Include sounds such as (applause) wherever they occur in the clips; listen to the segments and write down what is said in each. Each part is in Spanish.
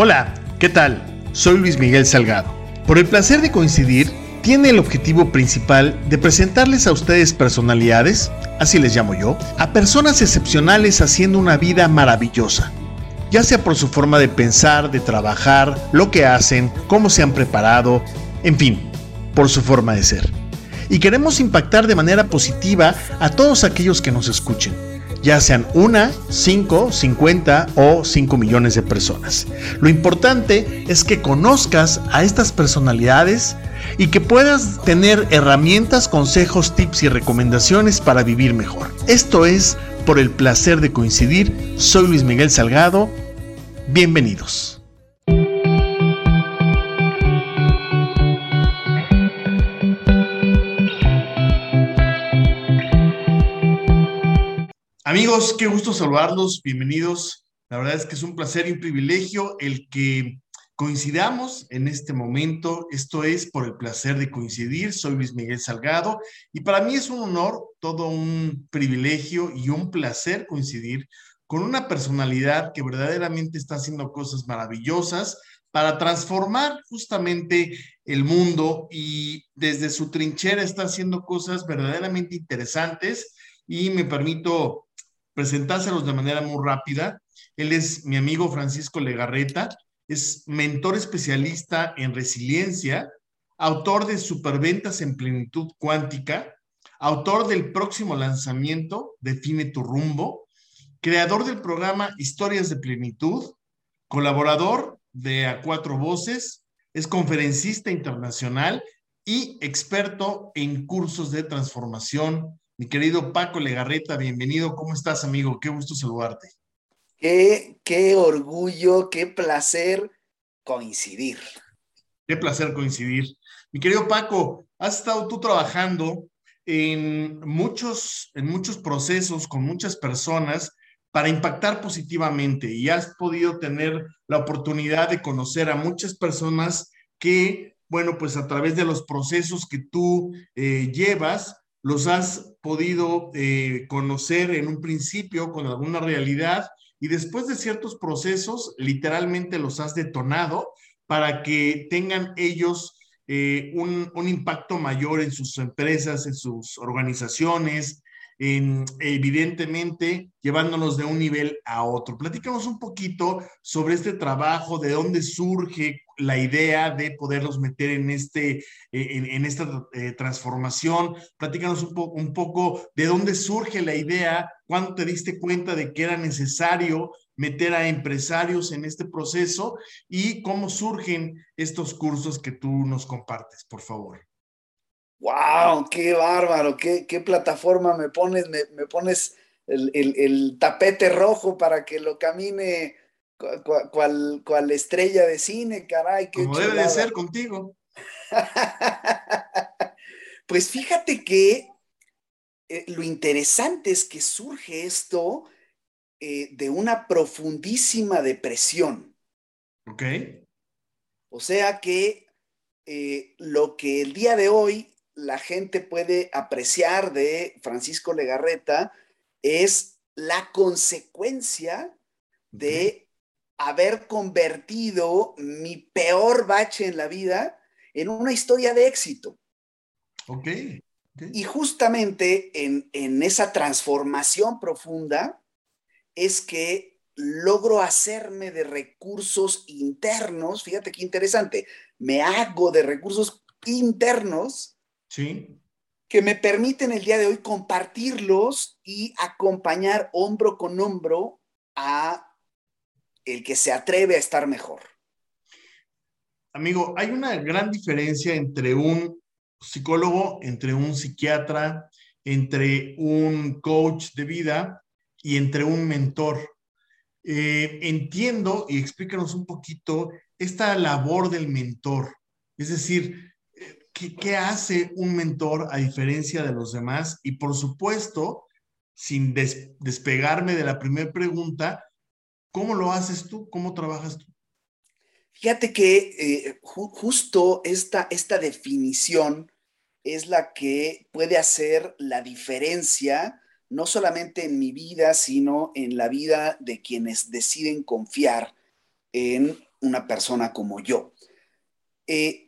Hola, ¿qué tal? Soy Luis Miguel Salgado. Por el placer de coincidir, tiene el objetivo principal de presentarles a ustedes personalidades, así les llamo yo, a personas excepcionales haciendo una vida maravillosa, ya sea por su forma de pensar, de trabajar, lo que hacen, cómo se han preparado, en fin, por su forma de ser. Y queremos impactar de manera positiva a todos aquellos que nos escuchen ya sean una, cinco, cincuenta o cinco millones de personas. Lo importante es que conozcas a estas personalidades y que puedas tener herramientas, consejos, tips y recomendaciones para vivir mejor. Esto es por el placer de coincidir. Soy Luis Miguel Salgado. Bienvenidos. Amigos, qué gusto saludarlos, bienvenidos. La verdad es que es un placer y un privilegio el que coincidamos en este momento. Esto es por el placer de coincidir. Soy Luis Miguel Salgado y para mí es un honor, todo un privilegio y un placer coincidir con una personalidad que verdaderamente está haciendo cosas maravillosas para transformar justamente el mundo y desde su trinchera está haciendo cosas verdaderamente interesantes y me permito presentárselos de manera muy rápida. Él es mi amigo Francisco Legarreta, es mentor especialista en resiliencia, autor de Superventas en Plenitud Cuántica, autor del próximo lanzamiento Define tu rumbo, creador del programa Historias de Plenitud, colaborador de A Cuatro Voces, es conferencista internacional y experto en cursos de transformación mi querido Paco Legarreta, bienvenido. ¿Cómo estás, amigo? Qué gusto saludarte. Qué, qué orgullo, qué placer coincidir. Qué placer coincidir. Mi querido Paco, has estado tú trabajando en muchos, en muchos procesos con muchas personas para impactar positivamente y has podido tener la oportunidad de conocer a muchas personas que, bueno, pues a través de los procesos que tú eh, llevas, los has podido eh, conocer en un principio con alguna realidad y después de ciertos procesos, literalmente los has detonado para que tengan ellos eh, un, un, impacto mayor en sus empresas, en sus organizaciones, en, evidentemente llevándonos de un nivel a otro. Platícanos un poquito sobre este trabajo, de dónde surge la idea de poderlos meter en, este, eh, en, esta eh, transformación. Platícanos un, un poco de dónde surge la idea, cuándo te diste cuenta de que era necesario meter a empresarios en este proceso y cómo surgen estos cursos que tú nos compartes, por favor. ¡Wow! ¡Qué bárbaro! ¿Qué, qué plataforma me pones? Me, pones el, el, tapete rojo para que lo camine cual, cual, estrella de cine, caray. Qué Como debe de ser contigo. (laughs) pues fíjate que eh, lo interesante es que surge esto eh, de una profundísima depresión. Ok. O sea que eh, lo que el día de hoy la gente puede apreciar de Francisco Legarreta es la consecuencia de haber convertido mi peor bache en la vida en una historia de éxito. Ok. Y justamente en, en esa transformación profunda es que logro hacerme de recursos internos, fíjate qué interesante, me hago de recursos internos Sí. Que me permiten el día de hoy compartirlos y acompañar hombro con hombro a el que se atreve a estar mejor. Amigo, hay una gran diferencia entre un psicólogo, entre un psiquiatra, entre un coach de vida y entre un mentor. eh, entiendo y explícanos un poquito esta labor del mentor. Es decir, ¿qué, ¿qué, hace un mentor a diferencia de los demás? Y por supuesto, sin despegarme de la primera pregunta, ¿cómo lo haces tú? ¿Cómo trabajas tú? Fíjate que eh, justo esta, esta definición es la que puede hacer la diferencia, no solamente en mi vida, sino en la vida de quienes deciden confiar en una persona como yo. Eh,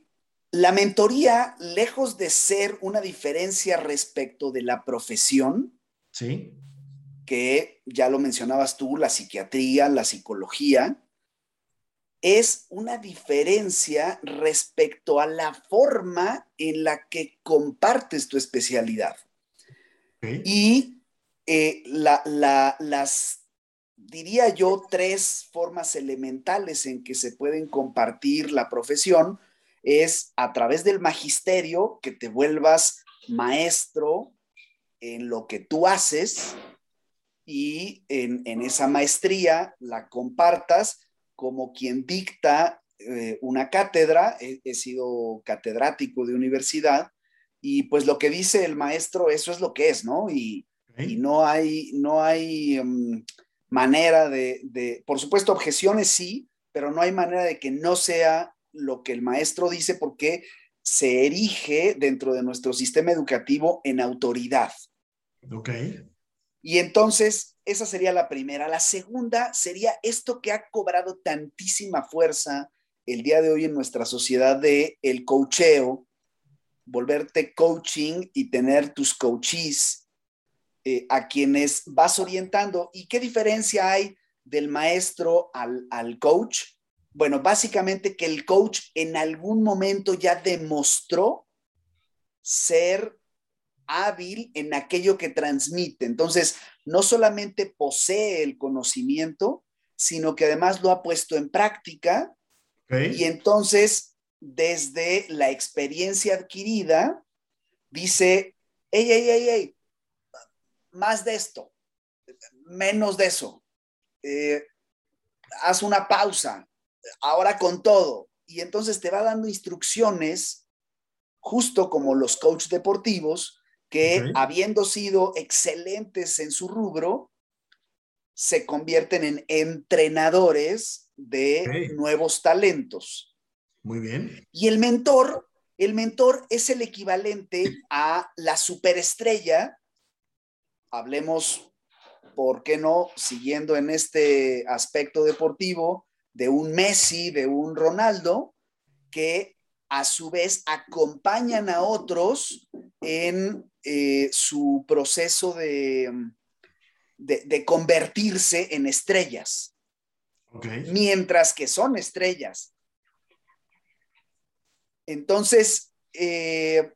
la mentoría, lejos de ser una diferencia respecto de la profesión, Sí. Que ya lo mencionabas tú, la psiquiatría, la psicología, es una diferencia respecto a la forma en la que compartes tu especialidad. Y eh, las, diría yo, tres formas elementales en que se pueden compartir la profesión es a través del magisterio, que te vuelvas maestro en lo que tú haces y en, esa maestría la compartas como quien dicta eh, una cátedra. He, sido catedrático de universidad y pues lo que dice el maestro, eso es lo que es, ¿no? Y, no hay, no hay mm, manera de, de, por supuesto, objeciones sí, pero no hay manera de que no sea lo que el maestro dice porque se erige dentro de nuestro sistema educativo en autoridad. Ok. Y entonces, esa sería la primera. La segunda sería esto que ha cobrado tantísima fuerza el día de hoy en nuestra sociedad de el coacheo, volverte coaching y tener tus coaches eh, a quienes vas orientando. ¿Y qué diferencia hay del maestro al, al coach? Bueno, básicamente que el coach en algún momento ya demostró ser hábil en aquello que transmite. Entonces, no solamente posee el conocimiento, sino que además lo ha puesto en práctica. Y entonces, desde la experiencia adquirida, dice, hey, hey, hey, hey, más de esto, menos de eso. Eh, haz una pausa, ahora con todo. Y entonces te va dando instrucciones, justo como los coaches deportivos, que habiendo sido excelentes en su rubro, se convierten en entrenadores de nuevos talentos. Muy bien. Y el mentor, el mentor es el equivalente a la superestrella. Hablemos, ¿por qué no? Siguiendo en este aspecto deportivo, de un Messi, de un Ronaldo, que a su vez acompañan a otros en eh, su proceso de, de, convertirse en estrellas. Mientras que son estrellas. Entonces, eh,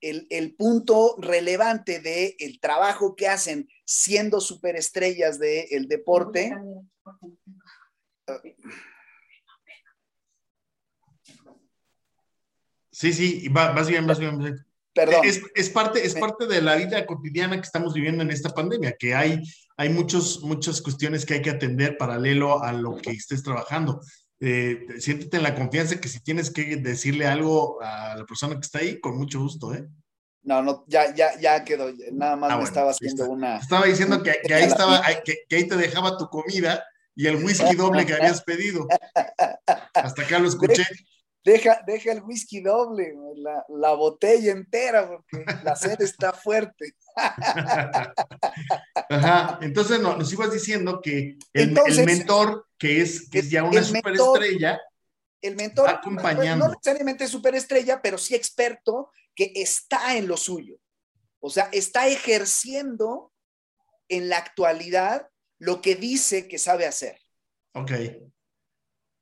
el, punto relevante del el trabajo que hacen siendo superestrellas del deporte. Sí, sí, vas bien, vas bien. Perdón. Es, parte, es parte de la vida cotidiana que estamos viviendo en esta pandemia, que hay, hay muchos, muchas cuestiones que hay que atender paralelo a lo que estés trabajando. Eh, siéntete en la confianza que si tienes que decirle algo a la persona que está ahí, con mucho gusto, ¿eh? No, no, ya, ya, ya quedó. Nada más ah, me estaba haciendo una. Estaba diciendo que, ahí estaba, que, que, ahí te dejaba tu comida y el whisky doble que habías pedido. Hasta acá lo escuché. Deja, deja el whisky doble, la, botella entera, porque la sed está fuerte. Ajá, entonces nos ibas diciendo que el, mentor, que es, que es ya una superestrella, el mentor, acompañando. No, necesariamente superestrella, pero sí experto que está en lo suyo. O sea, está ejerciendo en la actualidad lo que dice que sabe hacer. Ok.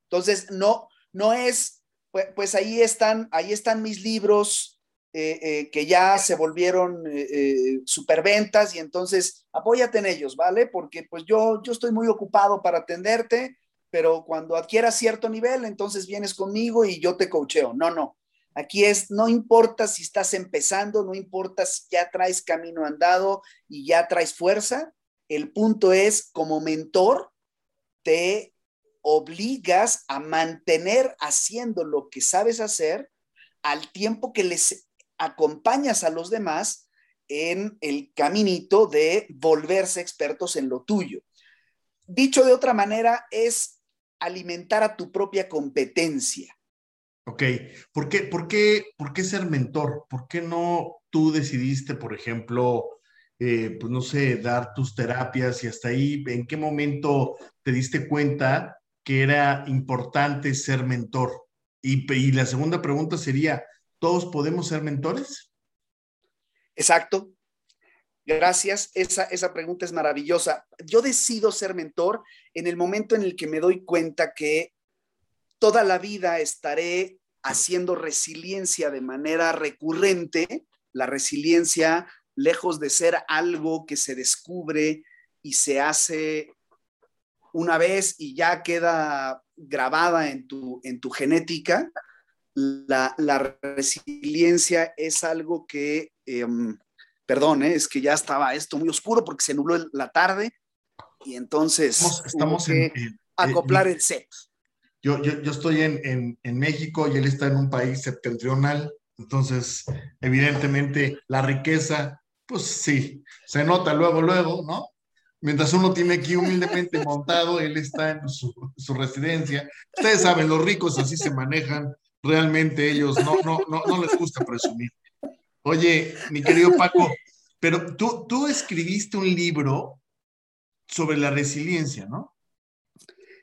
Entonces, no, no es pues, pues, ahí, están, ahí están mis libros eh, eh, que ya se volvieron eh, superventas y entonces apóyate en ellos, ¿vale? Porque pues yo, yo estoy muy ocupado para atenderte, pero cuando adquieras cierto nivel, entonces vienes conmigo y yo te coacheo. No, no. Aquí es, no importa si estás empezando, no importa si ya traes camino andado y ya traes fuerza. El punto es, como mentor, te obligas a mantener haciendo lo que sabes hacer al tiempo que les acompañas a los demás en el caminito de volverse expertos en lo tuyo. Dicho de otra manera, es alimentar a tu propia competencia. Ok, ¿por qué, por qué, por qué ser mentor? ¿Por qué no tú decidiste, por ejemplo, eh, pues no sé, dar tus terapias y hasta ahí, ¿en qué momento te diste cuenta que era importante ser mentor? Y, y la segunda pregunta sería, ¿todos podemos ser mentores? Exacto. Gracias. Esa, esa pregunta es maravillosa. Yo decido ser mentor en el momento en el que me doy cuenta que toda la vida estaré haciendo resiliencia de manera recurrente. La resiliencia, lejos de ser algo que se descubre y se hace una vez y ya queda grabada en tu, en tu genética, la, resiliencia es algo que, em, perdón, ¿eh? es que ya estaba esto muy oscuro porque se nubló la tarde y entonces estamos, en, acoplar el set. Yo, yo, yo estoy en, en, México y él está en un país septentrional, entonces evidentemente la riqueza, pues sí, se nota luego, luego, ¿no? Mientras uno tiene aquí humildemente (laughs) montado, él está en su, su residencia. Ustedes saben, los ricos así se manejan, realmente ellos no, no, no, no les gusta presumir. Oye, mi querido Paco, pero tú, tú escribiste un libro sobre la resiliencia, ¿no?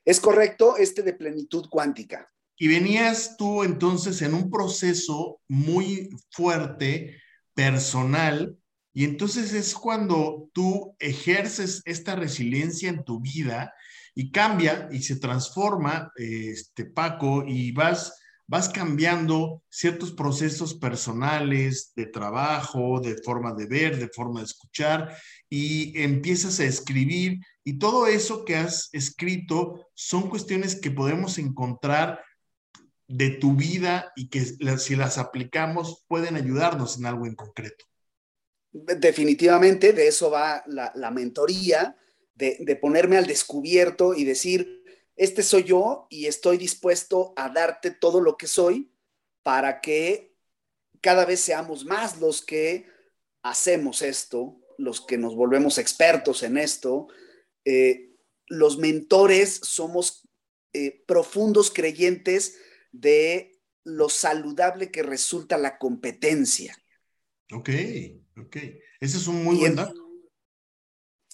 Es correcto, este de plenitud cuántica. Y venías tú entonces en un proceso muy fuerte, personal, y entonces es cuando tú ejerces esta resiliencia en tu vida y cambia y se transforma, este Paco, y vas vas cambiando ciertos procesos personales, de trabajo, de forma de ver, de forma de escuchar, y empiezas a escribir, y todo eso que has escrito son cuestiones que podemos encontrar de tu vida y que si las aplicamos pueden ayudarnos en algo en concreto. Definitivamente, de eso va la, mentoría, de, ponerme al descubierto y decir, este soy yo y estoy dispuesto a darte todo lo que soy para que cada vez seamos más los que hacemos esto, los que nos volvemos expertos en esto. Eh, los mentores somos eh, profundos creyentes de lo saludable que resulta la competencia. Ok, ok. Ese es un muy buen dato.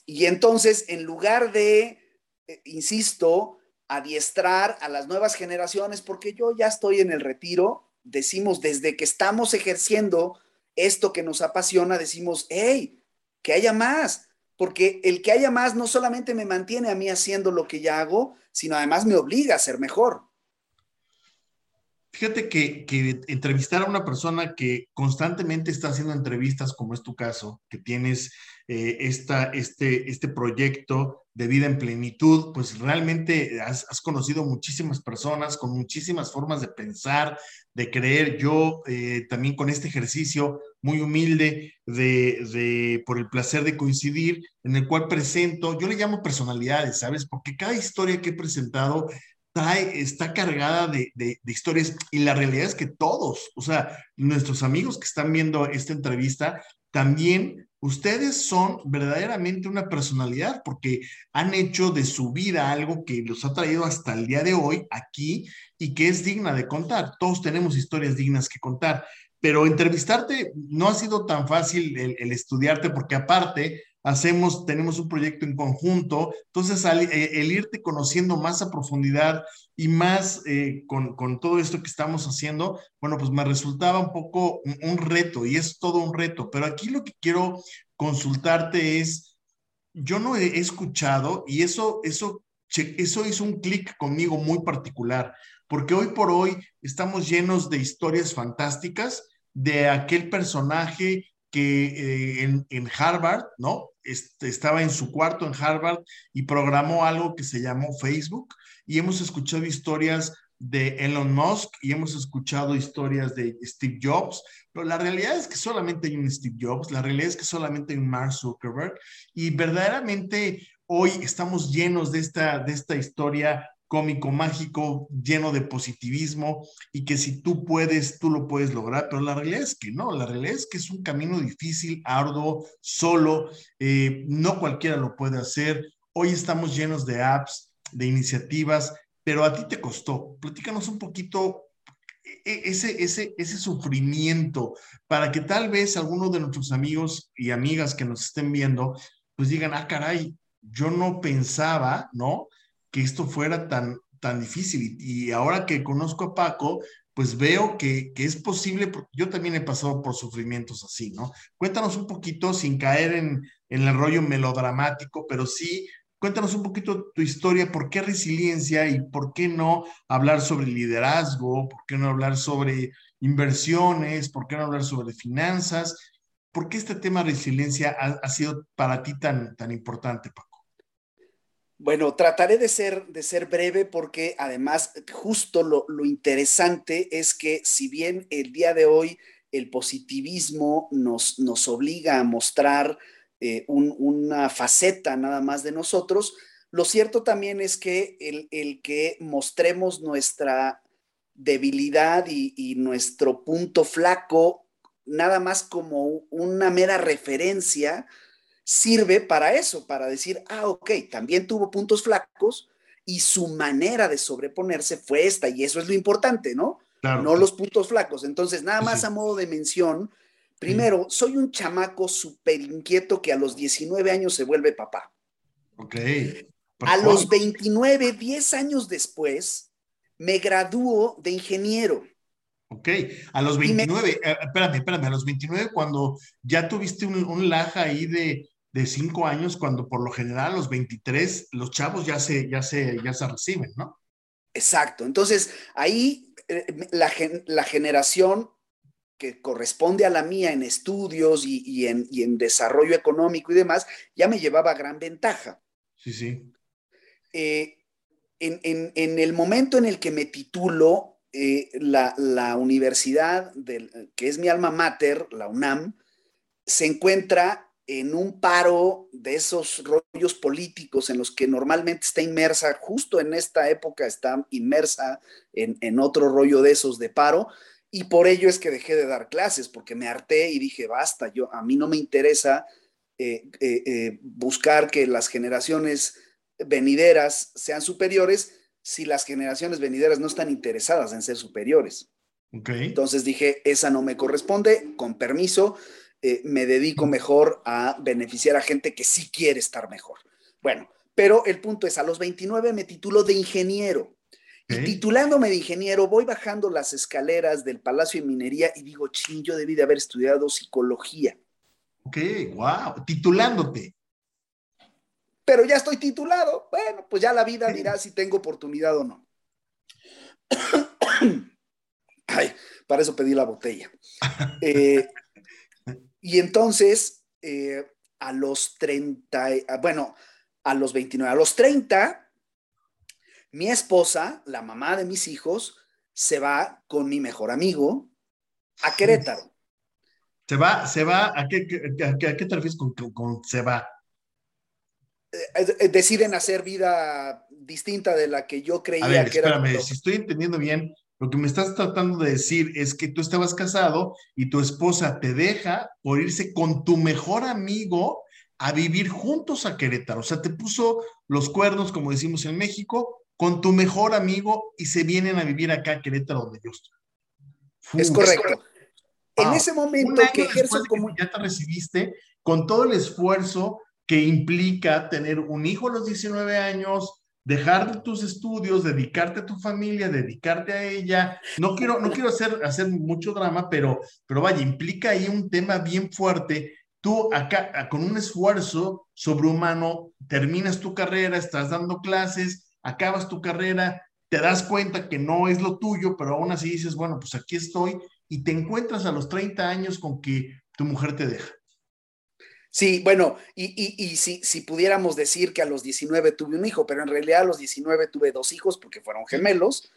Y entonces, en lugar de, eh, insisto, adiestrar a las nuevas generaciones, porque yo ya estoy en el retiro, decimos, desde que estamos ejerciendo esto que nos apasiona, decimos, hey, que haya más, porque el que haya más no solamente me mantiene a mí haciendo lo que ya hago, sino además me obliga a ser mejor. Fíjate que, entrevistar a una persona que constantemente está haciendo entrevistas, como es tu caso, que tienes eh, esta, este, este proyecto de vida en plenitud, pues realmente has, conocido muchísimas personas con muchísimas formas de pensar, de creer. Yo eh, también con este ejercicio muy humilde de, de, por el placer de coincidir, en el cual presento, yo le llamo personalidades, ¿sabes? Porque cada historia que he presentado está cargada de, de, historias y la realidad es que todos, o sea, nuestros amigos que están viendo esta entrevista, también ustedes son verdaderamente una personalidad porque han hecho de su vida algo que los ha traído hasta el día de hoy aquí y que es digna de contar. Todos tenemos historias dignas que contar, pero entrevistarte no ha sido tan fácil el, el estudiarte porque aparte hacemos, tenemos un proyecto en conjunto, entonces eh, el irte conociendo más a profundidad y más eh, con, con, todo esto que estamos haciendo, bueno, pues me resultaba un poco un, reto y es todo un reto, pero aquí lo que quiero consultarte es, yo no he escuchado y eso, eso, eso hizo un clic conmigo muy particular, porque hoy por hoy estamos llenos de historias fantásticas de aquel personaje que eh, en, en, Harvard, ¿no? Este, estaba en su cuarto en Harvard y programó algo que se llamó Facebook. Y hemos escuchado historias de Elon Musk y hemos escuchado historias de Steve Jobs, pero la realidad es que solamente hay un Steve Jobs, la realidad es que solamente hay un Mark Zuckerberg. Y verdaderamente hoy estamos llenos de esta, de esta historia cómico, mágico, lleno de positivismo y que si tú puedes, tú lo puedes lograr, pero la realidad es que no, la realidad es que es un camino difícil, arduo, solo, eh, no cualquiera lo puede hacer. Hoy estamos llenos de apps, de iniciativas, pero a ti te costó. Platícanos un poquito e, ese, ese, ese sufrimiento para que tal vez algunos de nuestros amigos y amigas que nos estén viendo, pues digan, ah, caray, yo no pensaba, ¿no? Que esto fuera tan, tan difícil. Y, ahora que conozco a Paco, pues veo que, que, es posible, porque yo también he pasado por sufrimientos así, ¿no? Cuéntanos un poquito, sin caer en, en el rollo melodramático, pero sí, cuéntanos un poquito tu historia, por qué resiliencia y por qué no hablar sobre liderazgo, por qué no hablar sobre inversiones, por qué no hablar sobre finanzas, por qué este tema de resiliencia ha, ha sido para ti tan, tan importante, Paco. Bueno, trataré de ser, de ser breve porque además justo lo, interesante es que si bien el día de hoy el positivismo nos, nos obliga a mostrar eh, una faceta nada más de nosotros, lo cierto también es que el, que mostremos nuestra debilidad y, y nuestro punto flaco nada más como una mera referencia, sirve para eso, para decir, ah, ok, también tuvo puntos flacos y su manera de sobreponerse fue esta, y eso es lo importante, ¿no? No los puntos flacos. Entonces, nada más a modo de mención, primero, soy un chamaco súper inquieto que a los 19 años se vuelve papá. Ok. A los 29, 10 años después, me graduó de ingeniero. Ok, a los 29, eh, espérame, espérame, a los 29 cuando ya tuviste un, un laja ahí de, de cinco años, cuando por lo general a los 23 los chavos ya se, ya se, ya se reciben, ¿no? Exacto. Entonces, ahí eh, la, la, generación que corresponde a la mía en estudios y, en, en, desarrollo económico y demás, ya me llevaba gran ventaja. Sí, sí. Eh, en, en, el momento en el que me titulo, eh, la, la, universidad, del, que es mi alma mater, la UNAM, se encuentra en un paro de esos rollos políticos en los que normalmente está inmersa, justo en esta época está inmersa en, otro rollo de esos de paro, y por ello es que dejé de dar clases, porque me harté y dije, basta, yo, a mí no me interesa eh, eh, eh, buscar que las generaciones venideras sean superiores si las generaciones venideras no están interesadas en ser superiores. Entonces dije, esa no me corresponde, con permiso, eh, me dedico mejor a beneficiar a gente que sí quiere estar mejor. Bueno, pero el punto es, a los 29 me titulo de ingeniero. Y titulándome de ingeniero, voy bajando las escaleras del Palacio de Minería y digo, ching, yo debí de haber estudiado psicología. Ok, wow, titulándote. Pero ya estoy titulado. Bueno, pues ya la vida dirá si tengo oportunidad o no. (coughs) Ay, para eso pedí la botella. (laughs) Eh, y entonces, eh, a los 30, bueno, a los 29, a los 30, mi esposa, la mamá de mis hijos, se va con mi mejor amigo a Querétaro. ¿Se va, se va, a qué, a qué, te refieres con, con, se va? Eh, eh, deciden hacer vida distinta de la que yo creía a ver, que espérame, Si estoy entendiendo bien, lo que me estás tratando de decir es que tú estabas casado y tu esposa te deja por irse con tu mejor amigo a vivir juntos a Querétaro. O sea, te puso los cuernos, como decimos en México, con tu mejor amigo y se vienen a vivir acá a Querétaro donde yo estoy. es correcto. En ese momento que ejerzo como... ya te recibiste, con todo el esfuerzo que implica tener un hijo a los 19 años, dejar tus estudios, dedicarte a tu familia, dedicarte a ella. No quiero, no quiero hacer, hacer mucho drama, pero, pero vaya, implica ahí un tema bien fuerte. Tú acá, con un esfuerzo sobrehumano, terminas tu carrera, estás dando clases, acabas tu carrera, te das cuenta que no es lo tuyo, pero aún así dices, bueno, pues aquí estoy, y te encuentras a los 30 años con que tu mujer te deja. Sí, bueno, y, si, si, pudiéramos decir que a los 19 tuve un hijo, pero en realidad a los 19 tuve dos hijos porque fueron gemelos.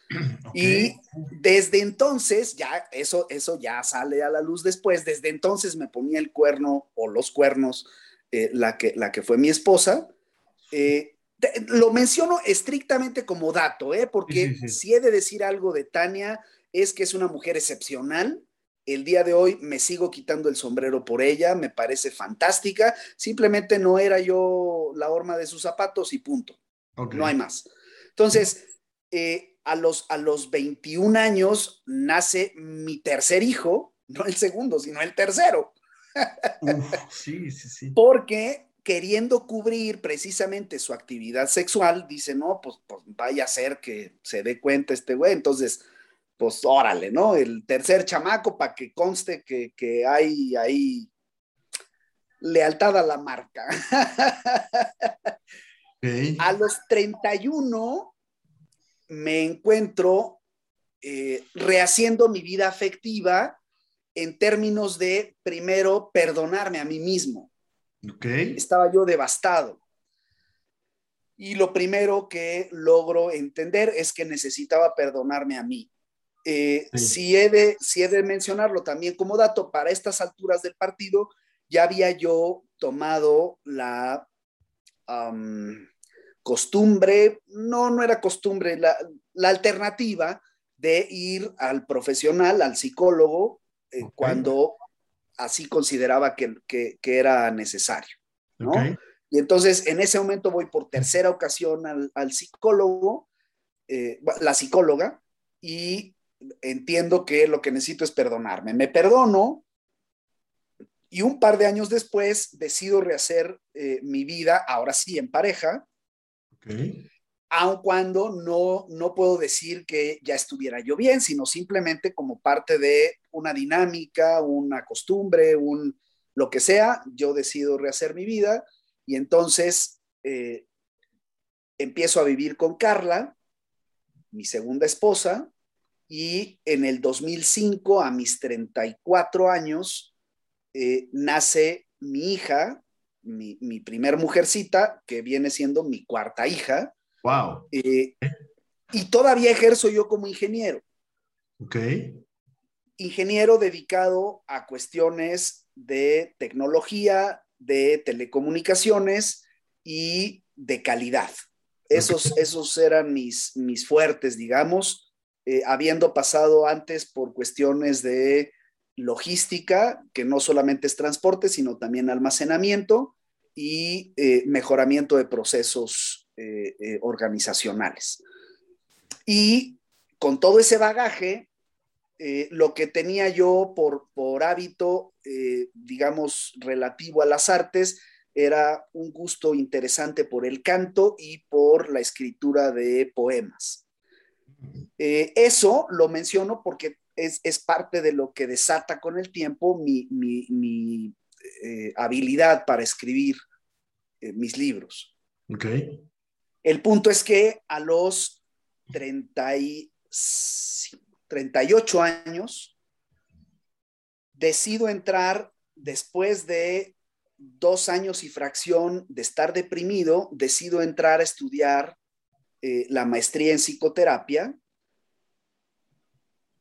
Y desde entonces, ya eso, eso ya sale a la luz después, desde entonces me ponía el cuerno o los cuernos eh, la, que, la que fue mi esposa. Eh, lo menciono estrictamente como dato, ¿eh? porque si he de decir algo de Tania, es que es una mujer excepcional. El día de hoy me sigo quitando el sombrero por ella, me parece fantástica. Simplemente no era yo la horma de sus zapatos y punto. No hay más. Entonces, eh, a, los, a los 21 años nace mi tercer hijo, no el segundo, sino el tercero. sí, sí, sí. Porque queriendo cubrir precisamente su actividad sexual, dice, no, pues, pues, vaya a ser que se dé cuenta este güey. Entonces, pues órale, ¿no? El tercer chamaco para que conste que, hay ahí lealtad a la marca. (laughs) A los 31 me encuentro eh, rehaciendo mi vida afectiva en términos de, primero, perdonarme a mí mismo. Estaba yo devastado. Y lo primero que logro entender es que necesitaba perdonarme a mí. Eh, si, he de, si he de mencionarlo también como dato, para estas alturas del partido ya había yo tomado la costumbre, no, no era costumbre, la, alternativa de ir al profesional, al psicólogo, eh, cuando así consideraba que, era necesario. ¿no? Y entonces en ese momento voy por tercera ocasión al, psicólogo, eh, la psicóloga, y entiendo que lo que necesito es perdonarme. Me perdono y un par de años después decido rehacer eh, mi vida, ahora sí en pareja, aun cuando no, no puedo decir que ya estuviera yo bien, sino simplemente como parte de una dinámica, una costumbre, un lo que sea, yo decido rehacer mi vida y entonces eh, empiezo a vivir con Carla, mi segunda esposa, y en el 2005, a mis 34 años, eh, nace mi hija, mi, mi, primer mujercita, que viene siendo mi cuarta hija. Wow. Eh, y todavía ejerzo yo como ingeniero. Ok. Ingeniero dedicado a cuestiones de tecnología, de telecomunicaciones y de calidad. Esos, esos eran mis, mis fuertes, digamos, eh, habiendo pasado antes por cuestiones de logística, que no solamente es transporte, sino también almacenamiento y eh, mejoramiento de procesos eh, organizacionales. Y con todo ese bagaje, lo que tenía yo por, por hábito, digamos, relativo a las artes, era un gusto interesante por el canto y por la escritura de poemas. Eso lo menciono porque es, parte de lo que desata con el tiempo mi, eh, habilidad para escribir eh, mis libros. Okay. El punto es que a los 38 años decido entrar después de dos años y fracción de estar deprimido, decido entrar a estudiar eh, la maestría en psicoterapia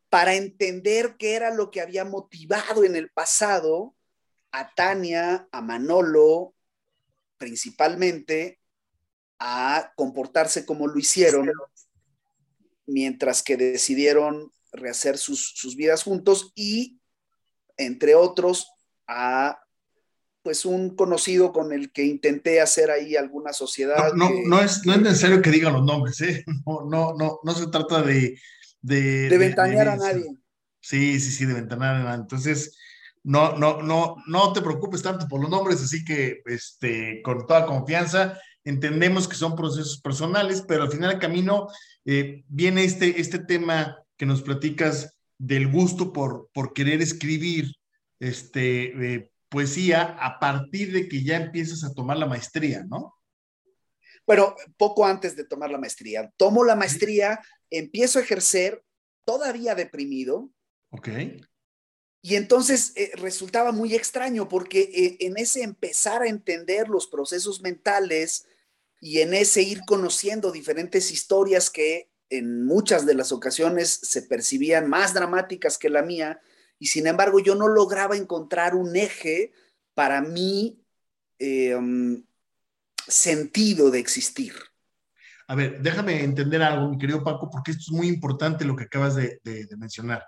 para entender qué era lo que había motivado en el pasado a Tania, a Manolo, principalmente, a comportarse como lo hicieron, mientras que decidieron rehacer sus, vidas juntos y, entre otros, a pues un conocido con el que intenté hacer ahí alguna sociedad. No, no, es, no es necesario que digan los nombres, ¿eh? no, no, no, no se trata de, de, ventanear a nadie. Sí, sí, sí, de ventanear a nadie. Entonces, no, no, no, no te preocupes tanto por los nombres, así que este, con toda confianza entendemos que son procesos personales, pero al final del camino eh, viene este, este tema que nos platicas del gusto por, por querer escribir este, eh, poesía a partir de que ya empiezas a tomar la maestría, ¿no? Bueno, poco antes de tomar la maestría. Tomo la maestría, empiezo a ejercer todavía deprimido. Ok. Y entonces eh, resultaba muy extraño porque eh, en ese empezar a entender los procesos mentales y en ese ir conociendo diferentes historias que en muchas de las ocasiones se percibían más dramáticas que la mía, y sin embargo yo no lograba encontrar un eje para mí eh, sentido de existir. A ver, déjame entender algo, mi querido Paco, porque esto es muy importante lo que acabas de, mencionar.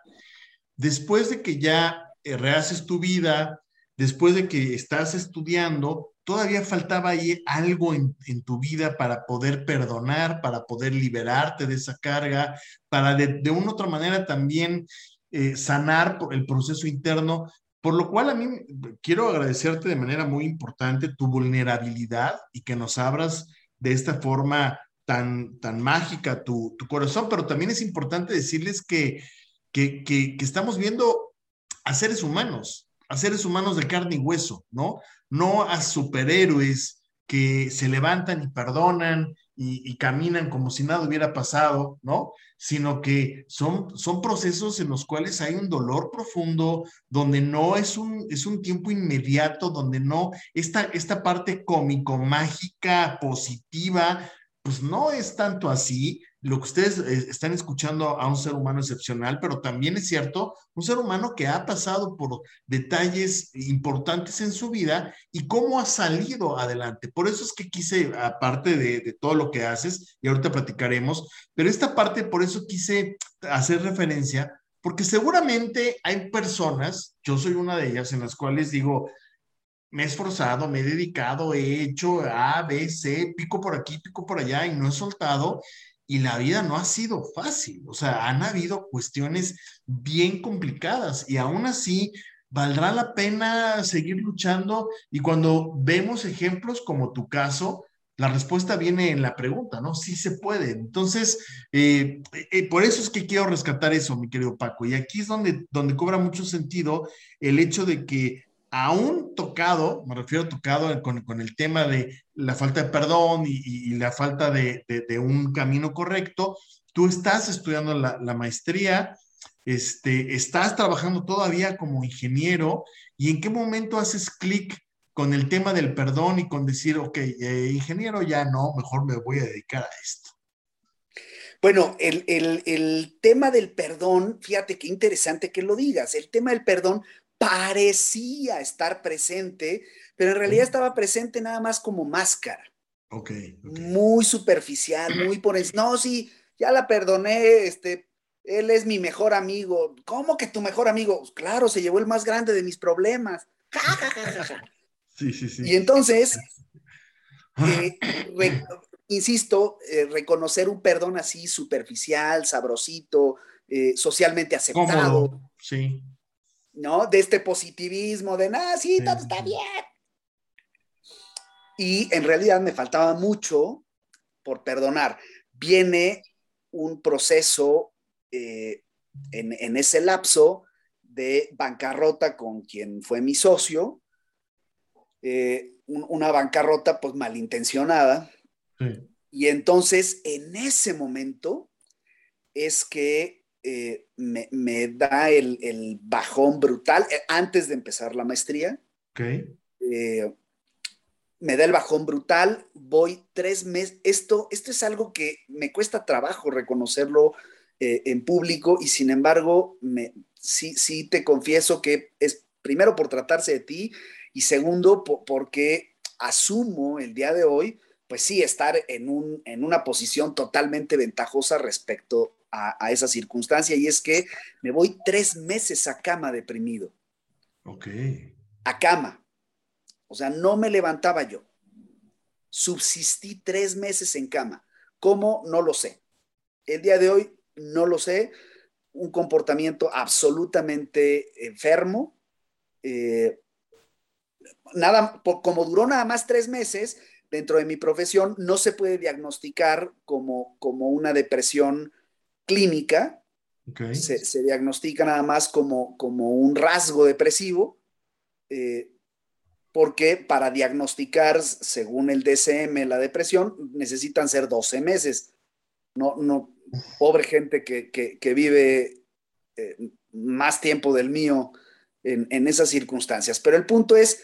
Después de que ya eh, rehaces tu vida, después de que estás estudiando, todavía faltaba ahí algo en, tu vida para poder perdonar, para poder liberarte de esa carga, para de, de una u otra manera también eh, sanar el proceso interno. Por lo cual a mí quiero agradecerte de manera muy importante tu vulnerabilidad y que nos abras de esta forma tan, tan mágica tu, tu corazón, pero también es importante decirles que, que, que, que estamos viendo a seres humanos, a seres humanos de carne y hueso, ¿no? No a superhéroes que se levantan y perdonan y, caminan como si nada hubiera pasado, ¿no? Sino que son, son procesos en los cuales hay un dolor profundo, donde no es un, es un tiempo inmediato, donde no, esta, esta parte cómico, mágica, positiva, pues no es tanto así. Lo que ustedes eh, están escuchando a un ser humano excepcional, pero también es cierto, un ser humano que ha pasado por detalles importantes en su vida y cómo ha salido adelante. Por eso es que quise, aparte de, todo lo que haces, y ahorita platicaremos, pero esta parte, por eso quise hacer referencia, porque seguramente hay personas, yo soy una de ellas, en las cuales digo, me he esforzado, me he dedicado, he hecho A, B, C, pico por aquí, pico por allá y no he soltado. Y la vida no ha sido fácil, o sea, han habido cuestiones bien complicadas y aún así valdrá la pena seguir luchando. Y cuando vemos ejemplos como tu caso, la respuesta viene en la pregunta, ¿no? Sí se puede. Entonces, eh, eh, por eso es que quiero rescatar eso, mi querido Paco. Y aquí es donde, donde cobra mucho sentido el hecho de que aún tocado, me refiero a tocado con, el tema de la falta de perdón y, la falta de, un camino correcto, tú estás estudiando la, maestría, este, estás trabajando todavía como ingeniero y en qué momento haces clic con el tema del perdón y con decir, ok, eh, ingeniero ya no, mejor me voy a dedicar a esto. Bueno, el, el, tema del perdón, fíjate qué interesante que lo digas, el tema del perdón parecía estar presente, pero en realidad estaba presente nada más como máscara. Ok. Muy superficial, muy por encima. No, sí, ya la perdoné, este, él es mi mejor amigo. ¿Cómo que tu mejor amigo? Pues claro, se llevó el más grande de mis problemas. (laughs) sí, sí, sí. Y entonces, (laughs) eh, insisto, eh, reconocer un perdón así superficial, sabrosito, eh, socialmente aceptado. sí ¿no? De este positivismo, de nada, sí, todo está bien. Y en realidad me faltaba mucho por perdonar. Viene un proceso eh, en, ese lapso de bancarrota con quien fue mi socio, eh, una bancarrota pues malintencionada. Y entonces en ese momento es que eh, me, da el, bajón brutal eh, antes de empezar la maestría. Eh, me da el bajón brutal, voy tres meses. Esto, esto es algo que me cuesta trabajo reconocerlo en público y sin embargo, me, sí, sí te confieso que es primero por tratarse de ti y segundo porque asumo el día de hoy, pues sí, estar en, un, en una posición totalmente ventajosa respecto a, esa circunstancia y es que me voy tres meses a cama deprimido. Ok. A cama. O sea, no me levantaba yo. Subsistí tres meses en cama. ¿Cómo? No lo sé. El día de hoy no lo sé. Un comportamiento absolutamente enfermo. Eh, nada, como duró nada más tres meses, dentro de mi profesión no se puede diagnosticar como, como una depresión clínica, se, diagnostica nada más como, como un rasgo depresivo, eh, porque para diagnosticar, según el DCM, la depresión, necesitan ser 12 meses. No, no, pobre gente que, vive eh, más tiempo del mío en, en esas circunstancias. Pero el punto es,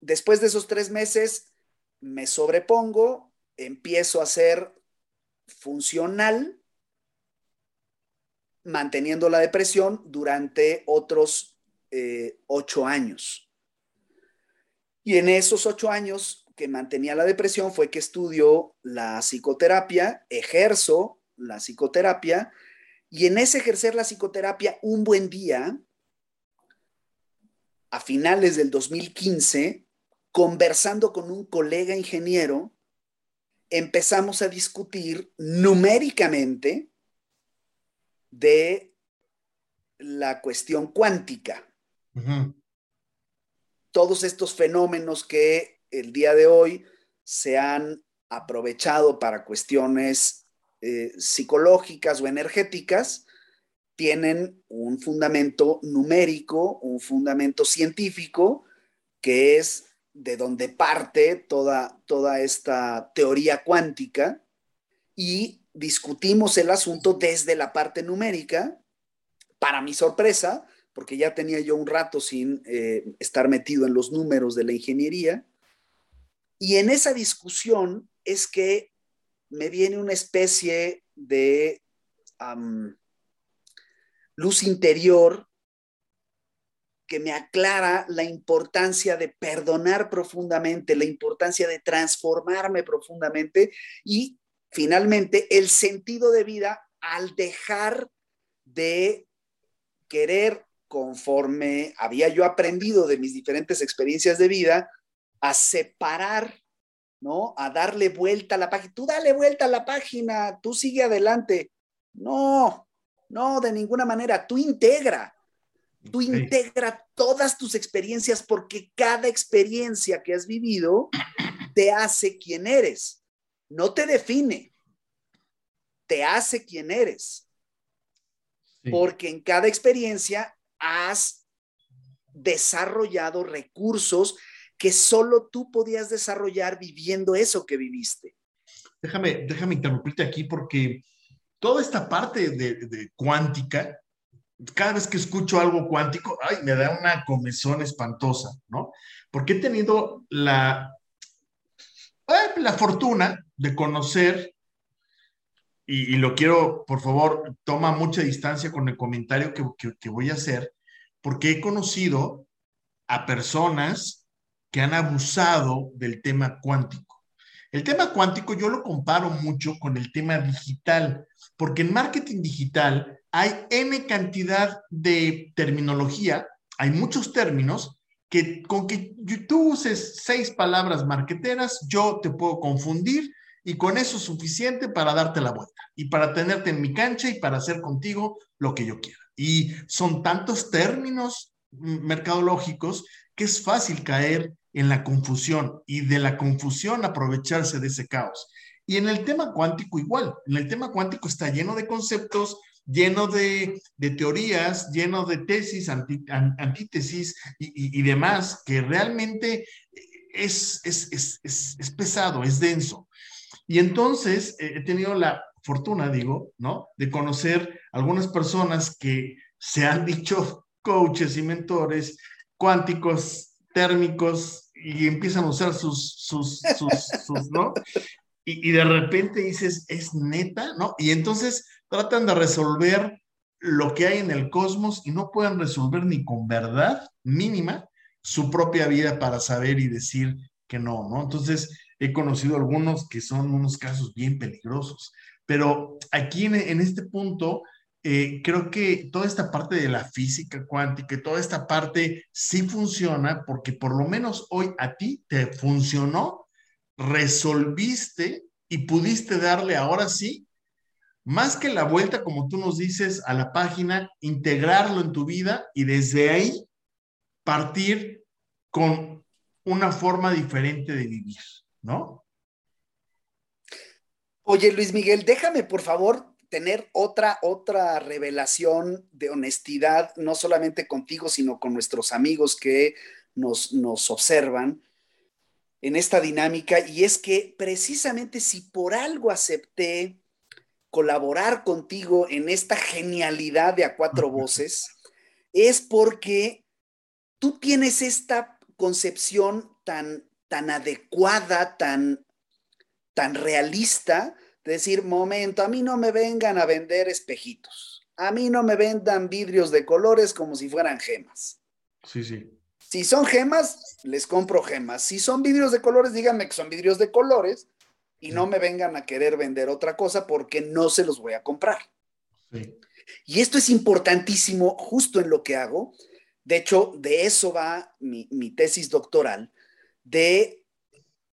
después de esos tres meses, me sobrepongo, empiezo a ser funcional manteniendo la depresión durante otros eh, ocho años. Y en esos ocho años que mantenía la depresión fue que estudió la psicoterapia, ejerzo la psicoterapia, y en ese ejercer la psicoterapia, un buen día, a finales del 2015, conversando con un colega ingeniero, empezamos a discutir numéricamente de la cuestión cuántica. Todos estos fenómenos que el día de hoy se han aprovechado para cuestiones eh, psicológicas o energéticas, tienen un fundamento numérico, un fundamento científico, que es de donde parte toda, toda esta teoría cuántica, y discutimos el asunto desde la parte numérica. Para mi sorpresa, porque ya tenía yo un rato sin eh, estar metido en los números de la ingeniería, y en esa discusión es que me viene una especie de luz interior que me aclara la importancia de perdonar profundamente, la importancia de transformarme profundamente y finalmente el sentido de vida al dejar de querer conforme había yo aprendido de mis diferentes experiencias de vida, a separar, ¿no? A darle vuelta a la página. Tú dale vuelta a la página, tú sigue adelante. No, no, de ninguna manera. Tú integra, tú integra todas tus experiencias porque cada experiencia que has vivido te hace quien eres. No te define, te hace quien eres. Porque en cada experiencia has desarrollado recursos que solo tú podías desarrollar viviendo eso que viviste. Déjame, déjame interrumpirte aquí porque toda esta parte de, cuántica, cada vez que escucho algo cuántico, ay, me da una comezón espantosa, ¿no? Porque he tenido la, la fortuna de conocer, y, lo quiero, por favor, toma mucha distancia con el comentario que, que voy a hacer, porque he conocido a personas que han abusado del tema cuántico. El tema cuántico yo lo comparo mucho con el tema digital, porque en marketing digital hay N cantidad de terminología, hay muchos términos que con que tú uses seis palabras marqueteras, yo te puedo confundir y con eso es suficiente para darte la vuelta y para tenerte en mi cancha y para hacer contigo lo que yo quiera. Y son tantos términos mercadológicos que es fácil caer en la confusión y de la confusión aprovecharse de ese caos. Y en el tema cuántico igual, en el tema cuántico está lleno de conceptos, lleno de, teorías, lleno de tesis, antítesis y, demás, que realmente es, es, pesado, es denso. Y entonces eh, he tenido la fortuna, digo, ¿no? De conocer algunas personas que se han (laughs) dicho coaches y mentores cuánticos térmicos y empiezan a usar sus, sus, sus, ¿no? (laughs) Y, de repente dices, es neta, ¿no? Y entonces tratan de resolver lo que hay en el cosmos y no pueden resolver ni con verdad mínima su propia vida para saber y decir que no, ¿no? Entonces, he conocido algunos que son unos casos bien peligrosos, pero aquí en, este punto eh, creo que toda esta parte de la física cuántica, toda esta parte sí funciona porque por lo menos hoy a ti te funcionó, resolviste y pudiste darle ahora sí, más que la vuelta, como tú nos dices, a la página, integrarlo en tu vida y desde ahí partir con una forma diferente de vivir, ¿no? Oye, Luis Miguel, déjame por favor tener otra, otra revelación de honestidad, no solamente contigo, sino con nuestros amigos que nos, nos observan en esta dinámica, y es que precisamente si por algo acepté colaborar contigo en esta genialidad de a cuatro voces, es porque tú tienes esta concepción tan, tan adecuada, tan, tan realista decir, momento, a mí no me vengan a vender espejitos, a mí no me vendan vidrios de colores como si fueran gemas. Sí, sí. Si son gemas, les compro gemas. Si son vidrios de colores, díganme que son vidrios de colores y no me vengan a querer vender otra cosa porque no se los voy a comprar. Y esto es importantísimo justo en lo que hago. De hecho, de eso va mi, mi tesis doctoral, de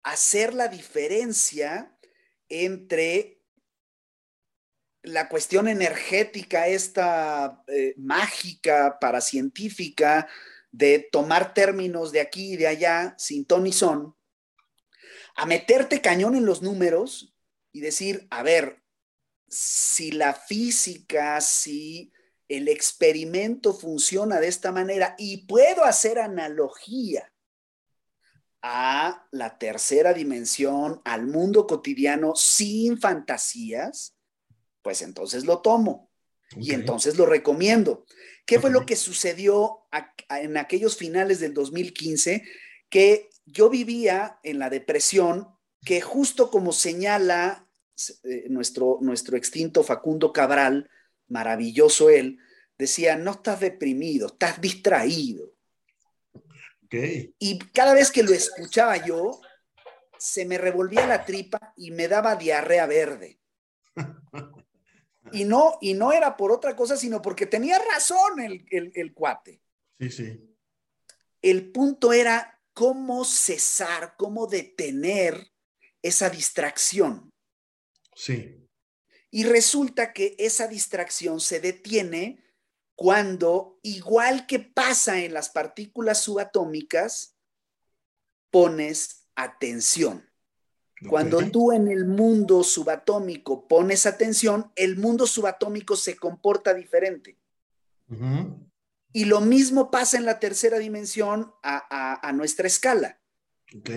hacer la diferencia entre la cuestión energética, esta eh, mágica, paracientífica, de tomar términos de aquí y de allá, sin ton y son, a meterte cañón en los números y decir, a ver, si la física, si el experimento funciona de esta manera y puedo hacer analogía a la tercera dimensión, al mundo cotidiano sin fantasías, pues entonces lo tomo y entonces lo recomiendo. ¿Qué fue lo que sucedió en aquellos finales del 2015? Que yo vivía en la depresión, que justo como señala eh, nuestro, nuestro extinto Facundo Cabral, maravilloso él, decía, no estás deprimido, estás distraído. Y cada vez que lo escuchaba yo, se me revolvía la tripa y me daba diarrea verde. (laughs) Y no, y no era por otra cosa, sino porque tenía razón el, el cuate. Sí, sí. El punto era cómo cesar, cómo detener esa distracción. Sí. Y resulta que esa distracción se detiene cuando, igual que pasa en las partículas subatómicas, pones atención. Cuando tú en el mundo subatómico pones atención, el mundo subatómico se comporta diferente. Y lo mismo pasa en la tercera dimensión a, nuestra escala.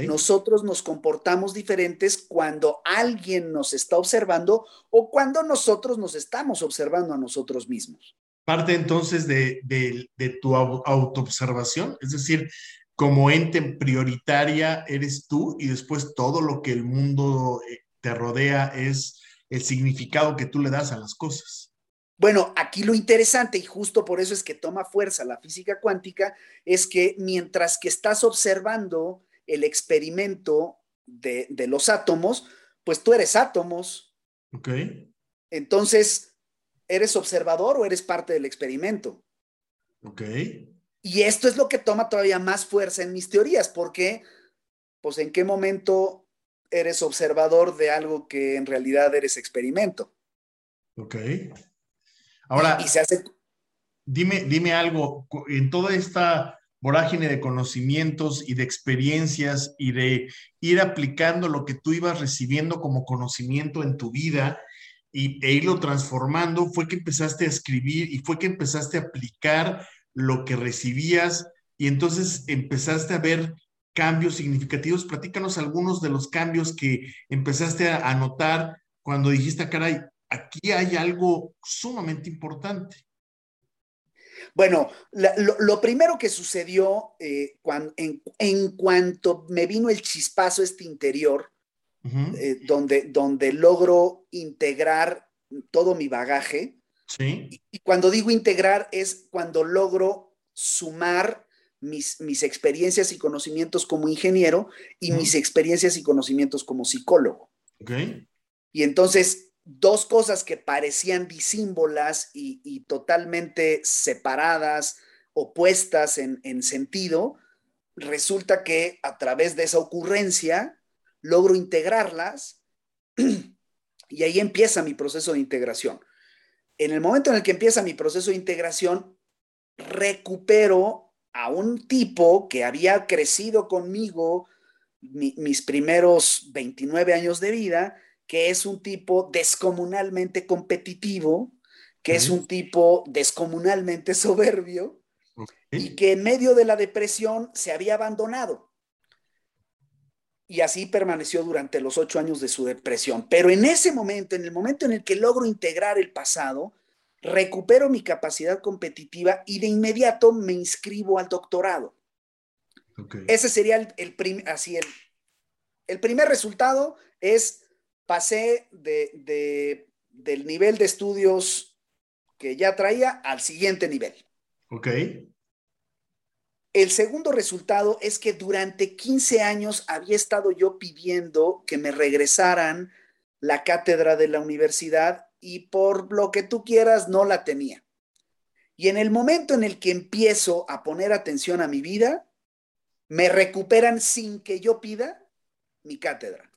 Nosotros nos comportamos diferentes cuando alguien nos está observando o cuando nosotros nos estamos observando a nosotros mismos. Parte entonces de, de tu autoobservación, es decir, como ente prioritaria eres tú y después todo lo que el mundo eh, te rodea es el significado que tú le das a las cosas. Bueno, aquí lo interesante, y justo por eso es que toma fuerza la física cuántica, es que mientras que estás observando el experimento de, de los átomos, pues tú eres átomos. Ok. Entonces, ¿eres observador o eres parte del experimento? Ok. Y esto es lo que toma todavía más fuerza en mis teorías, porque, pues, ¿en qué momento eres observador de algo que en realidad eres experimento? Ok. Ahora, y se hace... dime, dime algo, en toda esta vorágine de conocimientos y de experiencias y de ir aplicando lo que tú ibas recibiendo como conocimiento en tu vida y, e irlo transformando, fue que empezaste a escribir y fue que empezaste a aplicar lo que recibías y entonces empezaste a ver cambios significativos. Platícanos algunos de los cambios que empezaste a, notar cuando dijiste, ah, caray, aquí hay algo sumamente importante. Bueno, lo, primero que sucedió eh, en, cuanto me vino el chispazo este interior, eh, donde, donde logro integrar todo mi bagaje, Sí. Y, cuando digo integrar es cuando logro sumar mis, mis experiencias y conocimientos como ingeniero y mis experiencias y conocimientos como psicólogo. Okay. Y entonces, dos cosas que parecían disímbolas y, totalmente separadas, opuestas en, en sentido, resulta que a través de esa ocurrencia logro integrarlas (clears throat) y ahí empieza mi proceso de integración. En el momento en el que empieza mi proceso de integración, recupero a un tipo que había crecido conmigo mis primeros 29 años de vida, que es un tipo descomunalmente competitivo, que es un tipo descomunalmente (laughs) soberbio y que en medio de la depresión se había abandonado. Y así permaneció durante los ocho años de su depresión. Pero en ese momento, en el momento en el que logro integrar el pasado, recupero mi capacidad competitiva y de inmediato me inscribo al doctorado. Ese sería el, así el, el, primer resultado es pasé de, del nivel de estudios que ya traía al siguiente nivel. Ok. El segundo resultado es que durante 15 años había estado yo pidiendo que me regresaran la cátedra de la universidad y por lo que tú quieras no la tenía. Y en el momento en el que empiezo a poner atención a mi vida, me recuperan sin que yo pida mi cátedra.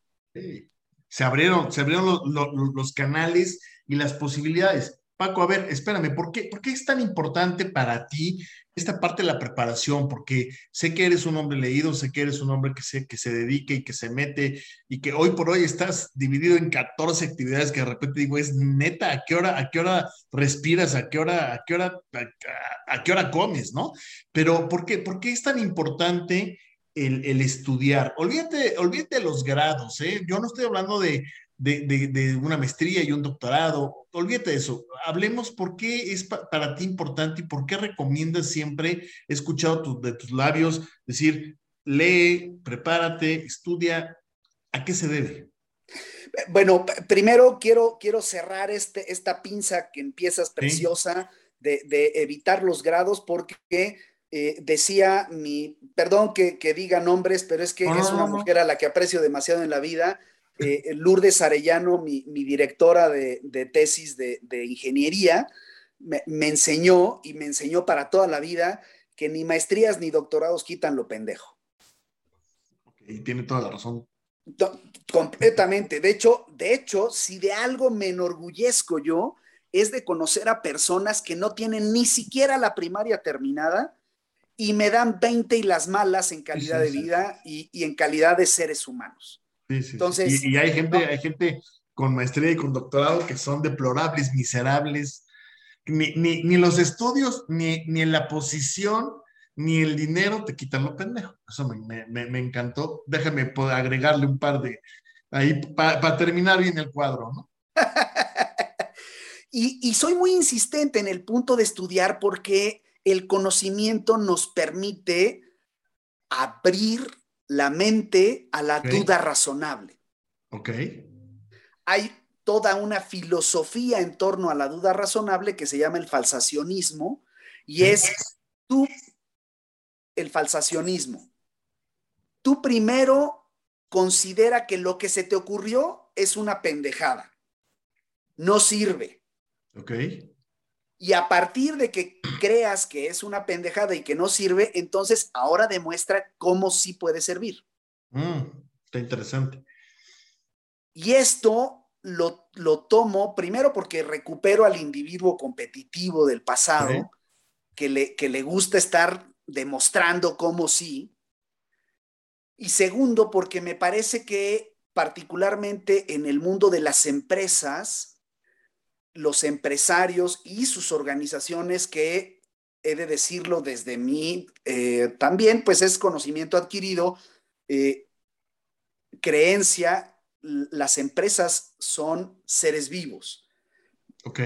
Se abrieron, se abrieron los canales y las posibilidades. Paco, a ver, espérame, ¿por qué, ¿por qué es tan importante para ti esta parte de la preparación? Porque sé que eres un hombre leído, sé que eres un hombre que se, que se dedique y que se mete y que hoy por hoy estás dividido en 14 actividades que de repente digo, es neta, ¿a qué hora, a qué hora respiras? ¿A qué hora, a qué hora, a, qué hora comes? ¿No? Pero ¿por qué, por qué es tan importante el, el, estudiar. Olvídate, olvídate de los grados, ¿eh? Yo no estoy hablando de, de, una maestría y un doctorado. Olvídate de eso. Hablemos por qué es para ti importante y por qué recomiendas siempre, he escuchado de tus labios decir, lee, prepárate, estudia. ¿A qué se debe? Bueno, primero quiero, quiero cerrar este, esta pinza que empiezas preciosa de, evitar los grados porque eh, decía mi, perdón que, diga nombres, pero es que es una mujer a la que aprecio demasiado en la vida eh, Lourdes Arellano, mi, directora de, tesis de, ingeniería, me, enseñó y me enseñó para toda la vida que ni maestrías ni doctorados quitan lo pendejo. Y tiene toda la razón. completamente. De hecho, de hecho, si de algo me enorgullezco yo, es de conocer a personas que no tienen ni siquiera la primaria terminada y me dan 20 y las malas en calidad de vida y en calidad de seres humanos. Entonces, y, hay gente, hay gente con maestría y con doctorado que son deplorables, miserables. Ni, ni, los estudios, ni, ni la posición, ni el dinero te quitan lo pendejo. Eso me, me, me encantó. Déjame agregarle un par de ahí para terminar bien el cuadro, ¿no? (laughs) y, y soy muy insistente en el punto de estudiar porque el conocimiento nos permite abrir la mente a la duda razonable. Ok. Hay toda una filosofía en torno a la duda razonable que se llama el falsacionismo y es tú, el falsacionismo. Tú primero considera que lo que se te ocurrió es una pendejada, no sirve. Ok. Y a partir de que creas que es una pendejada y que no sirve, entonces ahora demuestra cómo sí puede servir. Mm, está interesante. Y esto lo, lo, tomo primero porque recupero al individuo competitivo del pasado, que, le, que le gusta estar demostrando cómo sí. Y segundo, porque me parece que particularmente en el mundo de las empresas, los empresarios y sus organizaciones que, he de decirlo desde mí, eh, también pues es conocimiento adquirido, eh, creencia, las empresas son seres vivos. Ok.